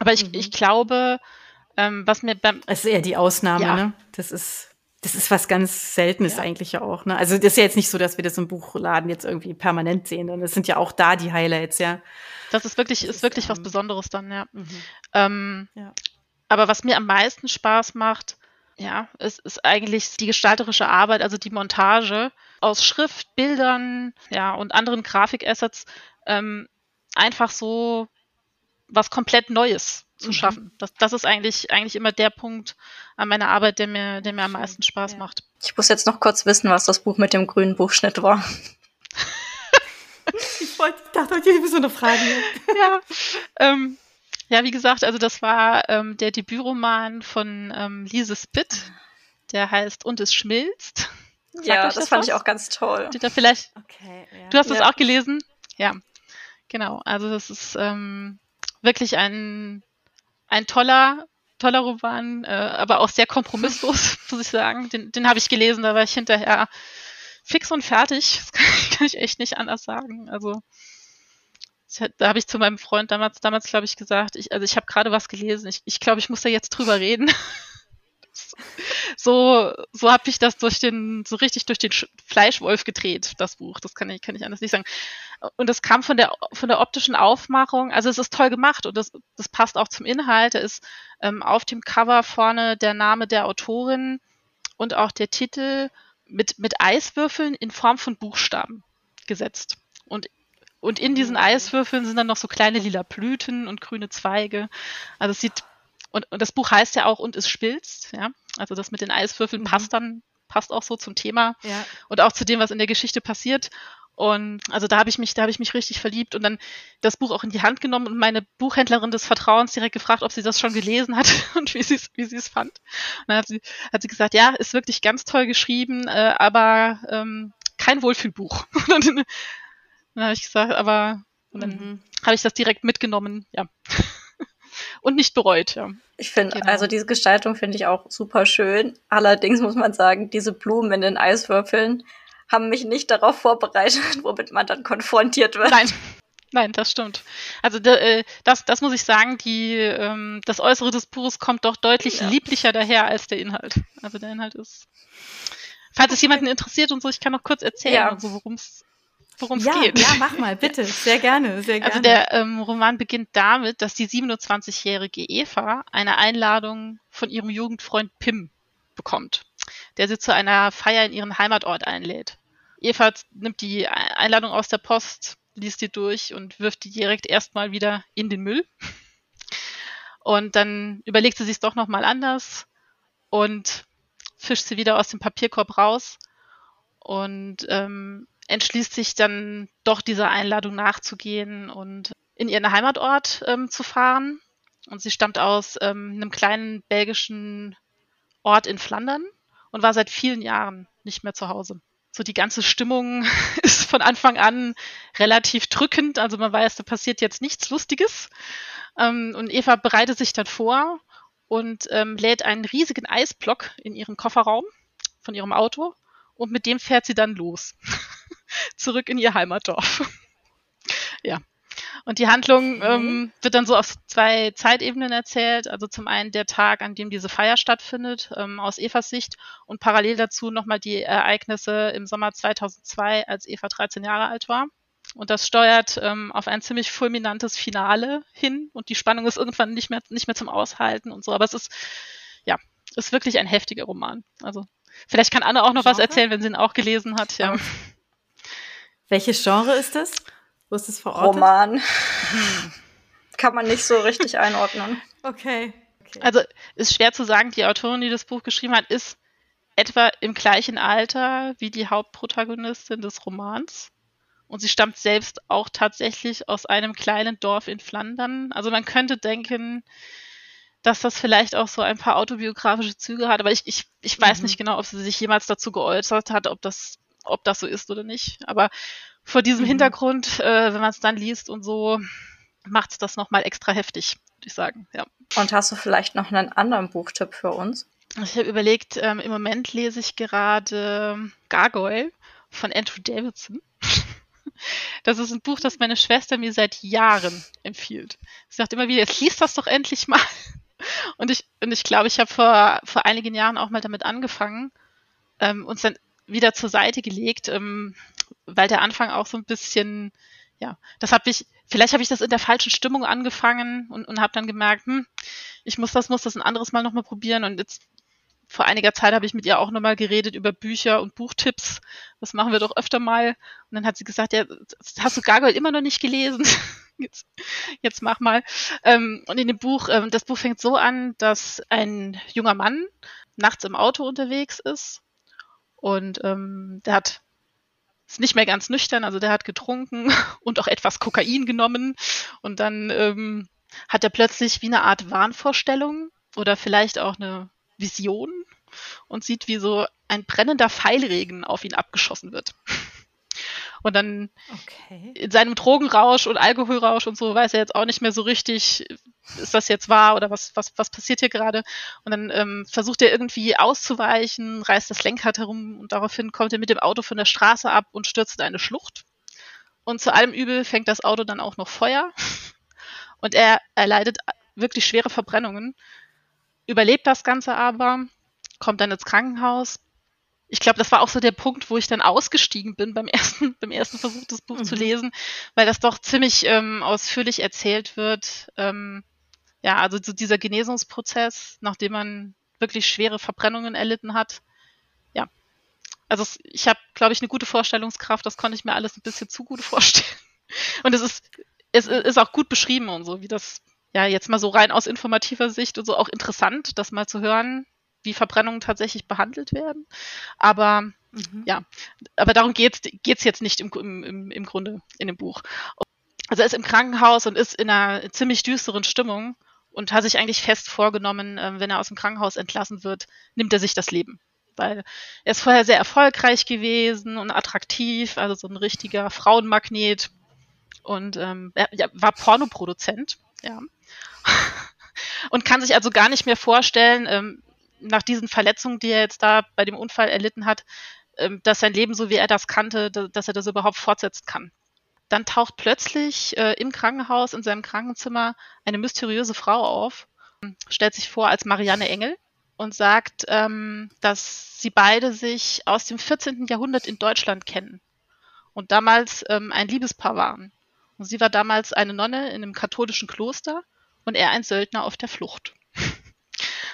Aber ich, mhm. ich glaube, ähm, was mir beim. Es ist eher die Ausnahme, ja. ne? Das ist. Das ist was ganz Seltenes ja. eigentlich ja auch. Ne? Also das ist ja jetzt nicht so, dass wir das im Buchladen jetzt irgendwie permanent sehen, sondern es sind ja auch da die Highlights, ja. Das ist wirklich, das ist, ist wirklich ähm, was Besonderes dann, ja. Mhm. Ähm, ja. Aber was mir am meisten Spaß macht, ja, es ist eigentlich die gestalterische Arbeit, also die Montage aus Schrift, Bildern, ja, und anderen Grafikassets, ähm, einfach so was komplett Neues zu mhm. schaffen. Das, das ist eigentlich, eigentlich immer der Punkt an meiner Arbeit, der mir, der mir am meisten Spaß ja. macht. Ich muss jetzt noch kurz wissen, was das Buch mit dem grünen Buchschnitt war. <laughs> ich wollte, dachte, ich hätte so eine Frage. ja, ähm, ja, wie gesagt, also das war ähm, der Debütroman von ähm, Lise Spitt. Der heißt Und es schmilzt. Sagt ja, das, das, fand was? ich auch ganz toll. Da vielleicht, okay, ja. Du hast ja. das auch gelesen? Ja, genau. Also das ist ähm, wirklich ein, ein toller, toller Roman, äh, aber auch sehr kompromisslos, <laughs> muss ich sagen. Den, den habe ich gelesen, da war ich hinterher fix und fertig. <laughs> Das kann, kann ich echt nicht anders sagen. Also da habe ich zu meinem Freund damals, damals glaube ich, gesagt, ich, also ich habe gerade was gelesen, ich, ich glaube, ich muss da jetzt drüber reden. <laughs> so so habe ich das durch den, so richtig durch den Fleischwolf gedreht, das Buch. Das kann ich, kann ich anders nicht sagen. Und das kam von der, von der optischen Aufmachung. Also es ist toll gemacht und das, das passt auch zum Inhalt. Da ist ähm, auf dem Cover vorne der Name der Autorin und auch der Titel mit, mit Eiswürfeln in Form von Buchstaben gesetzt. Und und in diesen mhm. Eiswürfeln sind dann noch so kleine lila Blüten und grüne Zweige. Also es sieht, und, und das Buch heißt ja auch, und es spilzt, ja. Also das mit den Eiswürfeln mhm. passt dann, passt auch so zum Thema ja. und auch zu dem, was in der Geschichte passiert. Und also da habe ich mich, da habe ich mich richtig verliebt und dann das Buch auch in die Hand genommen und meine Buchhändlerin des Vertrauens direkt gefragt, ob sie das schon gelesen hat <laughs> und wie sie es, wie sie es fand. Und dann hat sie, hat sie gesagt, ja, ist wirklich ganz toll geschrieben, äh, aber ähm, kein Wohlfühlbuch. <laughs> dann habe ich gesagt, aber und dann mhm. habe ich das direkt mitgenommen, ja. <laughs> und nicht bereut, ja. Ich finde, genau. also diese Gestaltung finde ich auch super schön. Allerdings muss man sagen, diese Blumen in den Eiswürfeln haben mich nicht darauf vorbereitet, <laughs> womit man dann konfrontiert wird. Nein. Nein, das stimmt. Also äh, das, das muss ich sagen, die, ähm, das Äußere des Buches kommt doch deutlich ja. lieblicher daher als der Inhalt. Also der Inhalt ist. Falls es jemanden interessiert und so, ich kann noch kurz erzählen, ja. also, worum es worum es ja, geht. Ja, mach mal, bitte. <laughs> Sehr gerne, sehr also gerne. Also der ähm, Roman beginnt damit, dass die 27-jährige Eva eine Einladung von ihrem Jugendfreund Pim bekommt, der sie zu einer Feier in ihren Heimatort einlädt. Eva nimmt die Einladung aus der Post, liest die durch und wirft die direkt erstmal wieder in den Müll. Und dann überlegt sie sich doch nochmal anders und fischt sie wieder aus dem Papierkorb raus und ähm, entschließt sich dann doch dieser Einladung nachzugehen und in ihren Heimatort ähm, zu fahren. Und sie stammt aus ähm, einem kleinen belgischen Ort in Flandern und war seit vielen Jahren nicht mehr zu Hause. So die ganze Stimmung <laughs> ist von Anfang an relativ drückend. Also man weiß, da passiert jetzt nichts Lustiges. Ähm, und Eva bereitet sich dann vor und ähm, lädt einen riesigen Eisblock in ihren Kofferraum von ihrem Auto und mit dem fährt sie dann los. <laughs> Zurück in ihr Heimatdorf. <laughs> ja. Und die Handlung ähm, wird dann so auf zwei Zeitebenen erzählt. Also zum einen der Tag, an dem diese Feier stattfindet, ähm, aus Evas Sicht und parallel dazu nochmal die Ereignisse im Sommer 2002, als Eva 13 Jahre alt war. Und das steuert ähm, auf ein ziemlich fulminantes Finale hin und die Spannung ist irgendwann nicht mehr, nicht mehr zum Aushalten und so. Aber es ist, ja, ist wirklich ein heftiger Roman. Also vielleicht kann Anne auch noch Genre? was erzählen, wenn sie ihn auch gelesen hat. Ja. Welches Genre ist das? Wo ist das verortet? Roman. kann man nicht so richtig einordnen. <laughs> Okay. okay. Also ist schwer zu sagen, die Autorin, die das Buch geschrieben hat, ist etwa im gleichen Alter wie die Hauptprotagonistin des Romans. Und sie stammt selbst auch tatsächlich aus einem kleinen Dorf in Flandern. Also man könnte denken, dass das vielleicht auch so ein paar autobiografische Züge hat, aber ich, ich, ich weiß mhm. nicht genau, ob sie sich jemals dazu geäußert hat, ob das, ob das so ist oder nicht. Aber vor diesem mhm. Hintergrund, äh, wenn man es dann liest und so, macht es das nochmal extra heftig, würde ich sagen. Ja. Und hast du vielleicht noch einen anderen Buchtipp für uns? Ich habe überlegt, ähm, im Moment lese ich gerade Gargoyle von Andrew Davidson. <laughs> Das ist ein Buch, das meine Schwester mir seit Jahren empfiehlt. Sie sagt immer wieder, jetzt liest das doch endlich mal. <laughs> Und ich, und ich glaube, ich habe vor, vor einigen Jahren auch mal damit angefangen ähm, und dann wieder zur Seite gelegt, ähm, weil der Anfang auch so ein bisschen, ja, das habe ich, vielleicht habe ich das in der falschen Stimmung angefangen und, und habe dann gemerkt, hm, ich muss das, muss das ein anderes Mal nochmal probieren und jetzt vor einiger Zeit habe ich mit ihr auch nochmal geredet über Bücher und Buchtipps. Das machen wir doch öfter mal. Und dann hat sie gesagt, ja, hast du Gargoyle immer noch nicht gelesen? <laughs> Jetzt, jetzt mach mal. Ähm, und in dem Buch, ähm, das Buch fängt so an, dass ein junger Mann nachts im Auto unterwegs ist und ähm, der hat ist nicht mehr ganz nüchtern, also der hat getrunken <laughs> und auch etwas Kokain genommen und dann ähm, hat er plötzlich wie eine Art Wahnvorstellung oder vielleicht auch eine Vision und sieht, wie so ein brennender Pfeilregen auf ihn abgeschossen wird. <laughs> Und dann okay. in seinem Drogenrausch und Alkoholrausch und so weiß er jetzt auch nicht mehr so richtig, ist das jetzt wahr oder was, was, was passiert hier gerade? Und dann ähm, versucht er irgendwie auszuweichen, reißt das Lenkrad herum und daraufhin kommt er mit dem Auto von der Straße ab und stürzt in eine Schlucht. Und zu allem Übel fängt das Auto dann auch noch Feuer. <laughs> Und er erleidet wirklich schwere Verbrennungen überlebt das Ganze aber, kommt dann ins Krankenhaus. Ich glaube, das war auch so der Punkt, wo ich dann ausgestiegen bin beim <laughs> ersten, beim ersten Versuch, das Buch mhm. zu lesen, weil das doch ziemlich ähm, ausführlich erzählt wird. Ähm, ja, also so dieser Genesungsprozess, nachdem man wirklich schwere Verbrennungen erlitten hat. Ja, also ich habe, glaube ich, eine gute Vorstellungskraft. Das konnte ich mir alles ein bisschen zu gut vorstellen. <laughs> Und es ist, es ist auch gut beschrieben und so, wie das ja, jetzt mal so rein aus informativer Sicht und so auch interessant, das mal zu hören, wie Verbrennungen tatsächlich behandelt werden. Aber mhm. ja, aber darum geht's geht's jetzt nicht im, im, im Grunde in dem Buch. Also er ist im Krankenhaus und ist in einer ziemlich düsteren Stimmung und hat sich eigentlich fest vorgenommen, äh, wenn er aus dem Krankenhaus entlassen wird, nimmt er sich das Leben. Weil er ist vorher sehr erfolgreich gewesen und attraktiv, also so ein richtiger Frauenmagnet und ähm, er ja, war Pornoproduzent, ja. <laughs> Und kann sich also gar nicht mehr vorstellen, ähm, nach diesen Verletzungen, die er jetzt da bei dem Unfall erlitten hat, ähm, dass sein Leben, so wie er das kannte, dass er das überhaupt fortsetzen kann. Dann taucht plötzlich äh, im Krankenhaus, in seinem Krankenzimmer, eine mysteriöse Frau auf, stellt sich vor als Marianne Engel und sagt, ähm, dass sie beide sich aus dem 14. Jahrhundert in Deutschland kennen und damals ähm, ein Liebespaar waren. Und sie war damals eine Nonne in einem katholischen Kloster und er ein Söldner auf der Flucht.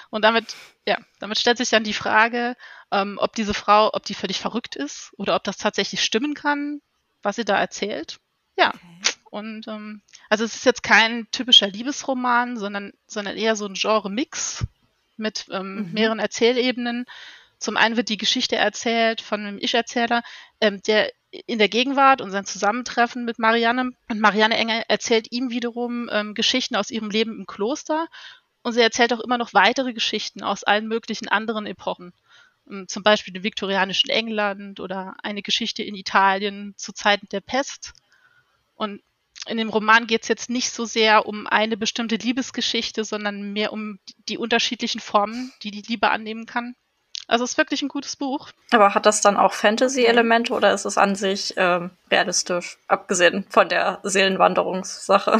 Und damit, ja, damit stellt sich dann die Frage, ähm, ob diese Frau, ob die völlig verrückt ist oder ob das tatsächlich stimmen kann, was sie da erzählt. Ja. Okay. Und ähm, also es ist jetzt kein typischer Liebesroman, sondern, sondern eher so ein Genre-Mix mit ähm, mhm. mehreren Erzählebenen. Zum einen wird die Geschichte erzählt von einem Ich-Erzähler, ähm, der in der Gegenwart und sein Zusammentreffen mit Marianne. Und Marianne Engel erzählt ihm wiederum ähm, Geschichten aus ihrem Leben im Kloster. Und sie erzählt auch immer noch weitere Geschichten aus allen möglichen anderen Epochen. ähm, zum Beispiel im viktorianischen England oder eine Geschichte in Italien zu Zeiten der Pest. Und in dem Roman geht es jetzt nicht so sehr um eine bestimmte Liebesgeschichte, sondern mehr um die unterschiedlichen Formen, die die Liebe annehmen kann. Also es ist wirklich ein gutes Buch. Aber hat das dann auch Fantasy-Elemente oder ist es an sich ähm, realistisch, abgesehen von der Seelenwanderungssache?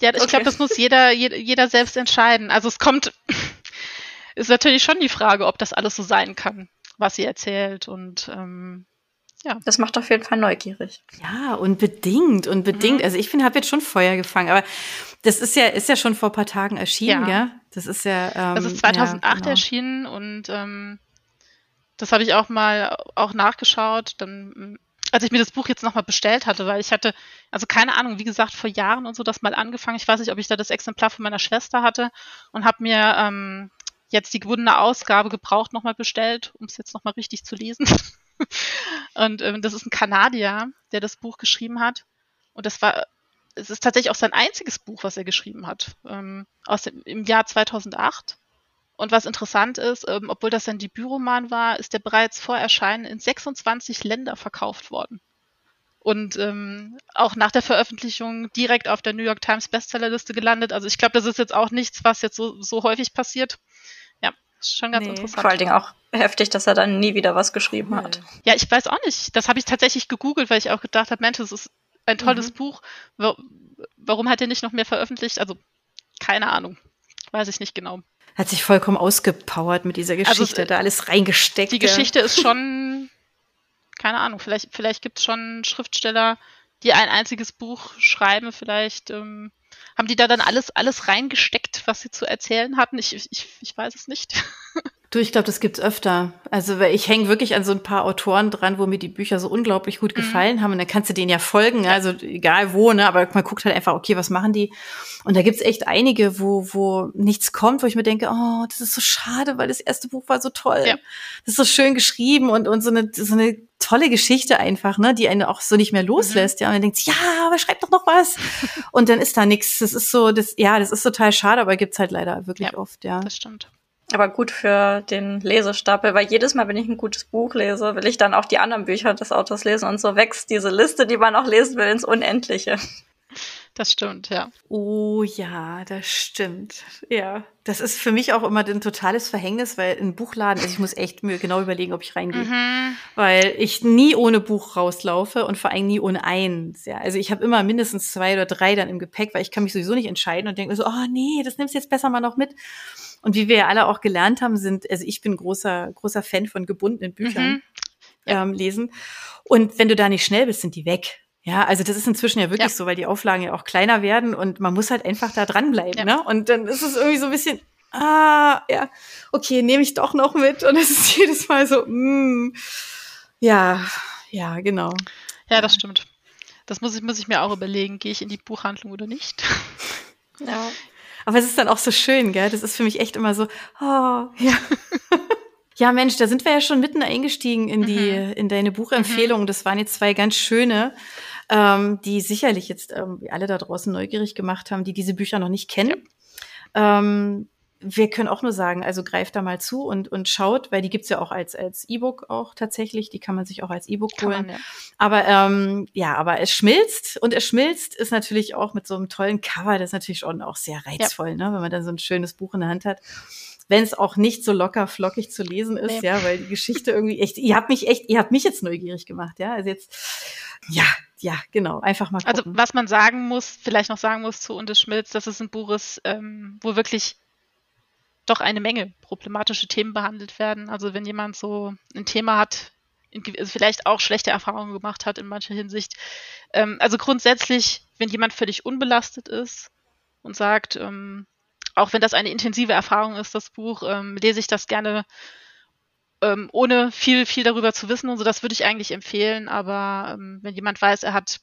Ja, ich okay. glaube, das muss jeder, jeder selbst entscheiden. Also es kommt, <clears throat> ist natürlich schon die Frage, ob das alles so sein kann, was sie erzählt und ähm, ja. Das macht auf jeden Fall neugierig. Ja, unbedingt, unbedingt. Mhm. Also ich finde, habe jetzt schon Feuer gefangen, aber das ist ja, ist ja schon vor ein paar Tagen erschienen, ja. Gell? Das ist ja. Ähm, das ist 2008 ja, genau. erschienen und ähm, das habe ich auch mal auch nachgeschaut. Dann, als ich mir das Buch jetzt nochmal bestellt hatte, weil ich hatte, also keine Ahnung, wie gesagt, vor Jahren und so das mal angefangen. Ich weiß nicht, ob ich da das Exemplar von meiner Schwester hatte und habe mir ähm, jetzt die gewundene Ausgabe gebraucht nochmal bestellt, um es jetzt nochmal richtig zu lesen. <laughs> und ähm, das ist ein Kanadier, der das Buch geschrieben hat. Und das war, es ist tatsächlich auch sein einziges Buch, was er geschrieben hat, ähm, aus dem, im Jahr 2008. Und was interessant ist, ähm, obwohl das sein Debütroman war, ist der bereits vor Erscheinen in 26 Länder verkauft worden. Und ähm, auch nach der Veröffentlichung direkt auf der New York Times Bestsellerliste gelandet. Also ich glaube, das ist jetzt auch nichts, was jetzt so, so häufig passiert. Ja, ist schon ganz nee. interessant. Vor allen Dingen auch heftig, dass er dann nie wieder was geschrieben nee. hat. Ja, ich weiß auch nicht. Das habe ich tatsächlich gegoogelt, weil ich auch gedacht habe, Mensch, das ist ein tolles mhm. Buch. Warum hat er nicht noch mehr veröffentlicht? Also keine Ahnung. Weiß ich nicht genau hat sich vollkommen ausgepowert mit dieser also Geschichte, also, da alles reingesteckt. Die Geschichte ist schon, keine Ahnung, vielleicht, vielleicht gibt es schon Schriftsteller, die ein einziges Buch schreiben, vielleicht ähm, haben die da dann alles, alles reingesteckt, was sie zu erzählen hatten. Ich, ich, ich weiß es nicht. <laughs> Du, ich glaube, das gibt's öfter. Also ich hänge wirklich an so ein paar Autoren dran, wo mir die Bücher so unglaublich gut mhm. gefallen mhm. haben. Und dann kannst du denen ja folgen, ja. also egal wo, ne? Aber man guckt halt einfach, okay, was machen die? Und da gibt's echt einige, wo, wo nichts kommt, wo ich mir denke, oh, das ist so schade, weil das erste Buch war so toll. Ja. Das ist so schön geschrieben und, und so eine, so eine tolle Geschichte einfach, ne, die einen auch so nicht mehr mhm. loslässt, mhm. ja. Und dann denkt, ja, aber schreib doch noch was. <laughs> und dann ist da nichts. Das ist so, das, ja, das ist total schade, aber gibt's halt leider wirklich ja, oft, ja. Das stimmt aber gut für den Lesestapel, weil jedes Mal, wenn ich ein gutes Buch lese, will ich dann auch die anderen Bücher des Autors lesen und so wächst diese Liste, die man auch lesen will, ins Unendliche. Das stimmt, ja. Oh ja, das stimmt. Ja. Das ist für mich auch immer ein totales Verhängnis, weil ein Buchladen, also ich muss echt mir genau überlegen, ob ich reingehe. Mhm. Weil ich nie ohne Buch rauslaufe und vor allem nie ohne eins. Ja. Also ich habe immer mindestens zwei oder drei dann im Gepäck, weil ich kann mich sowieso nicht entscheiden und denke mir so, oh nee, das nimmst du jetzt besser mal noch mit. Und wie wir ja alle auch gelernt haben, sind, also ich bin großer, großer Fan von gebundenen Büchern mhm. ähm, lesen. Und wenn du da nicht schnell bist, sind die weg. Ja, also das ist inzwischen ja wirklich ja. so, weil die Auflagen ja auch kleiner werden und man muss halt einfach da dranbleiben. Ja. Ne? Und dann ist es irgendwie so ein bisschen, ah, ja, okay, nehme ich doch noch mit. Und es ist <laughs> jedes Mal so, mm, ja, ja, genau. Ja, das stimmt. Das muss ich, muss ich mir auch überlegen, gehe ich in die Buchhandlung oder nicht. Ja. <laughs> Aber es ist dann auch so schön, gell? Das ist für mich echt immer so, oh, ja. <laughs> ja, Mensch, da sind wir ja schon mitten eingestiegen in die, mhm. in deine Buchempfehlung. Mhm. Das waren jetzt zwei ganz schöne, ähm, die sicherlich jetzt ähm, alle da draußen neugierig gemacht haben, die diese Bücher noch nicht kennen. Ja. Ähm, wir können auch nur sagen, also greift da mal zu und, und schaut, weil die gibt's ja auch als, als E-Book auch tatsächlich. Die kann man sich auch als E-Book holen. Man, ja. Aber ähm, ja, aber es schmilzt und es schmilzt ist natürlich auch mit so einem tollen Cover, das ist natürlich schon auch sehr reizvoll, ja. ne, wenn man dann so ein schönes Buch in der Hand hat. Wenn es auch nicht so locker flockig zu lesen ist, nee. ja, weil die Geschichte irgendwie echt, ihr habt mich echt, ihr habt mich jetzt neugierig gemacht, ja. Also jetzt, ja, ja, genau, einfach mal also, gucken. Also was man sagen muss, vielleicht noch sagen muss zu Und es schmilzt, dass es ein Buch ist, ähm, wo wirklich doch eine Menge problematische Themen behandelt werden. Also wenn jemand so ein Thema hat, also vielleicht auch schlechte Erfahrungen gemacht hat in mancher Hinsicht. Ähm, also grundsätzlich, wenn jemand völlig unbelastet ist und sagt, ähm, auch wenn das eine intensive Erfahrung ist, das Buch, ähm, lese ich das gerne ähm, ohne viel, viel darüber zu wissen und so, das würde ich eigentlich empfehlen. Aber ähm, wenn jemand weiß, er hat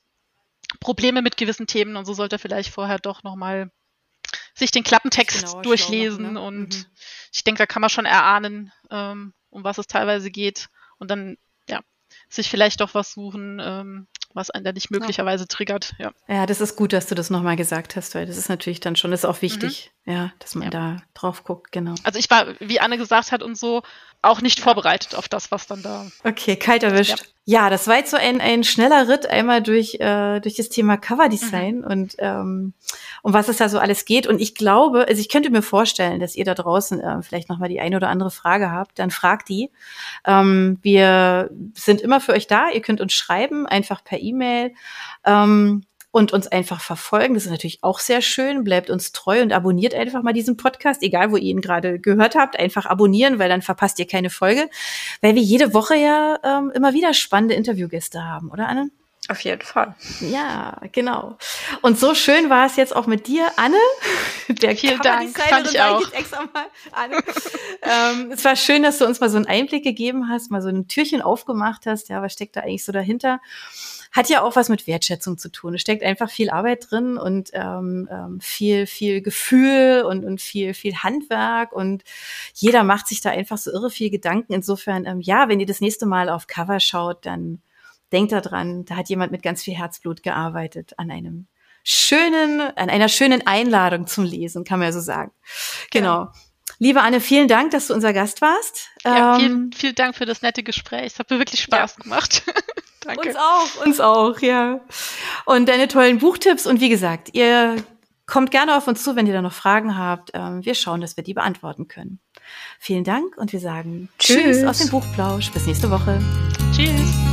Probleme mit gewissen Themen und so, sollte er vielleicht vorher doch nochmal sich den Klappentext durchlesen machen, ne? und mhm. ich denke, da kann man schon erahnen, ähm, um was es teilweise geht und dann ja sich vielleicht doch was suchen, ähm, was einen da nicht möglicherweise triggert. Ja. ja, das ist gut, dass du das nochmal gesagt hast, weil das ist natürlich dann schon, das ist auch wichtig. Mhm. Ja, dass man ja. da drauf guckt, genau. Also ich war, wie Anne gesagt hat und so, auch nicht ja. vorbereitet auf das, was dann da. Okay, kalt erwischt. Ja, ja das war jetzt so ein, ein schneller Ritt einmal durch, äh, durch das Thema Coverdesign mhm. und ähm, um was es da so alles geht. Und ich glaube, also ich könnte mir vorstellen, dass ihr da draußen äh, vielleicht nochmal die eine oder andere Frage habt, dann fragt die. Ähm, wir sind immer für euch da. Ihr könnt uns schreiben, einfach per E-Mail. Ähm, und uns einfach verfolgen. Das ist natürlich auch sehr schön. Bleibt uns treu und abonniert einfach mal diesen Podcast, egal wo ihr ihn gerade gehört habt. Einfach abonnieren, weil dann verpasst ihr keine Folge. Weil wir jede Woche ja ähm, immer wieder spannende Interviewgäste haben, oder Anne? Auf jeden Fall. Ja, genau. Und so schön war es jetzt auch mit dir, Anne. <laughs> Der Vielen Dank, fand ich auch. Ich extra mal, Anne. ähm, es war schön, dass du uns mal so einen Einblick gegeben hast, mal so ein Türchen aufgemacht hast. Ja, was steckt da eigentlich so dahinter? Hat ja auch was mit Wertschätzung zu tun. Es steckt einfach viel Arbeit drin und ähm, ähm, viel, viel Gefühl und, und viel, viel Handwerk und jeder macht sich da einfach so irre viel Gedanken. Insofern, ähm, ja, wenn ihr das nächste Mal auf Cover schaut, dann denkt da dran, da hat jemand mit ganz viel Herzblut gearbeitet an einem schönen, an einer schönen Einladung zum Lesen, kann man ja so sagen. Genau. genau. Liebe Anne, vielen Dank, dass du unser Gast warst. Ja, vielen, ähm, vielen Dank für das nette Gespräch. Es hat mir wirklich Spaß ja. gemacht. <laughs> Danke. Uns auch, uns auch, ja. Und deine tollen Buchtipps. Und wie gesagt, ihr kommt gerne auf uns zu, wenn ihr da noch Fragen habt. Ähm, wir schauen, dass wir die beantworten können. Vielen Dank und wir sagen Tschüss, Tschüss aus dem Buchplausch. Bis nächste Woche. Tschüss.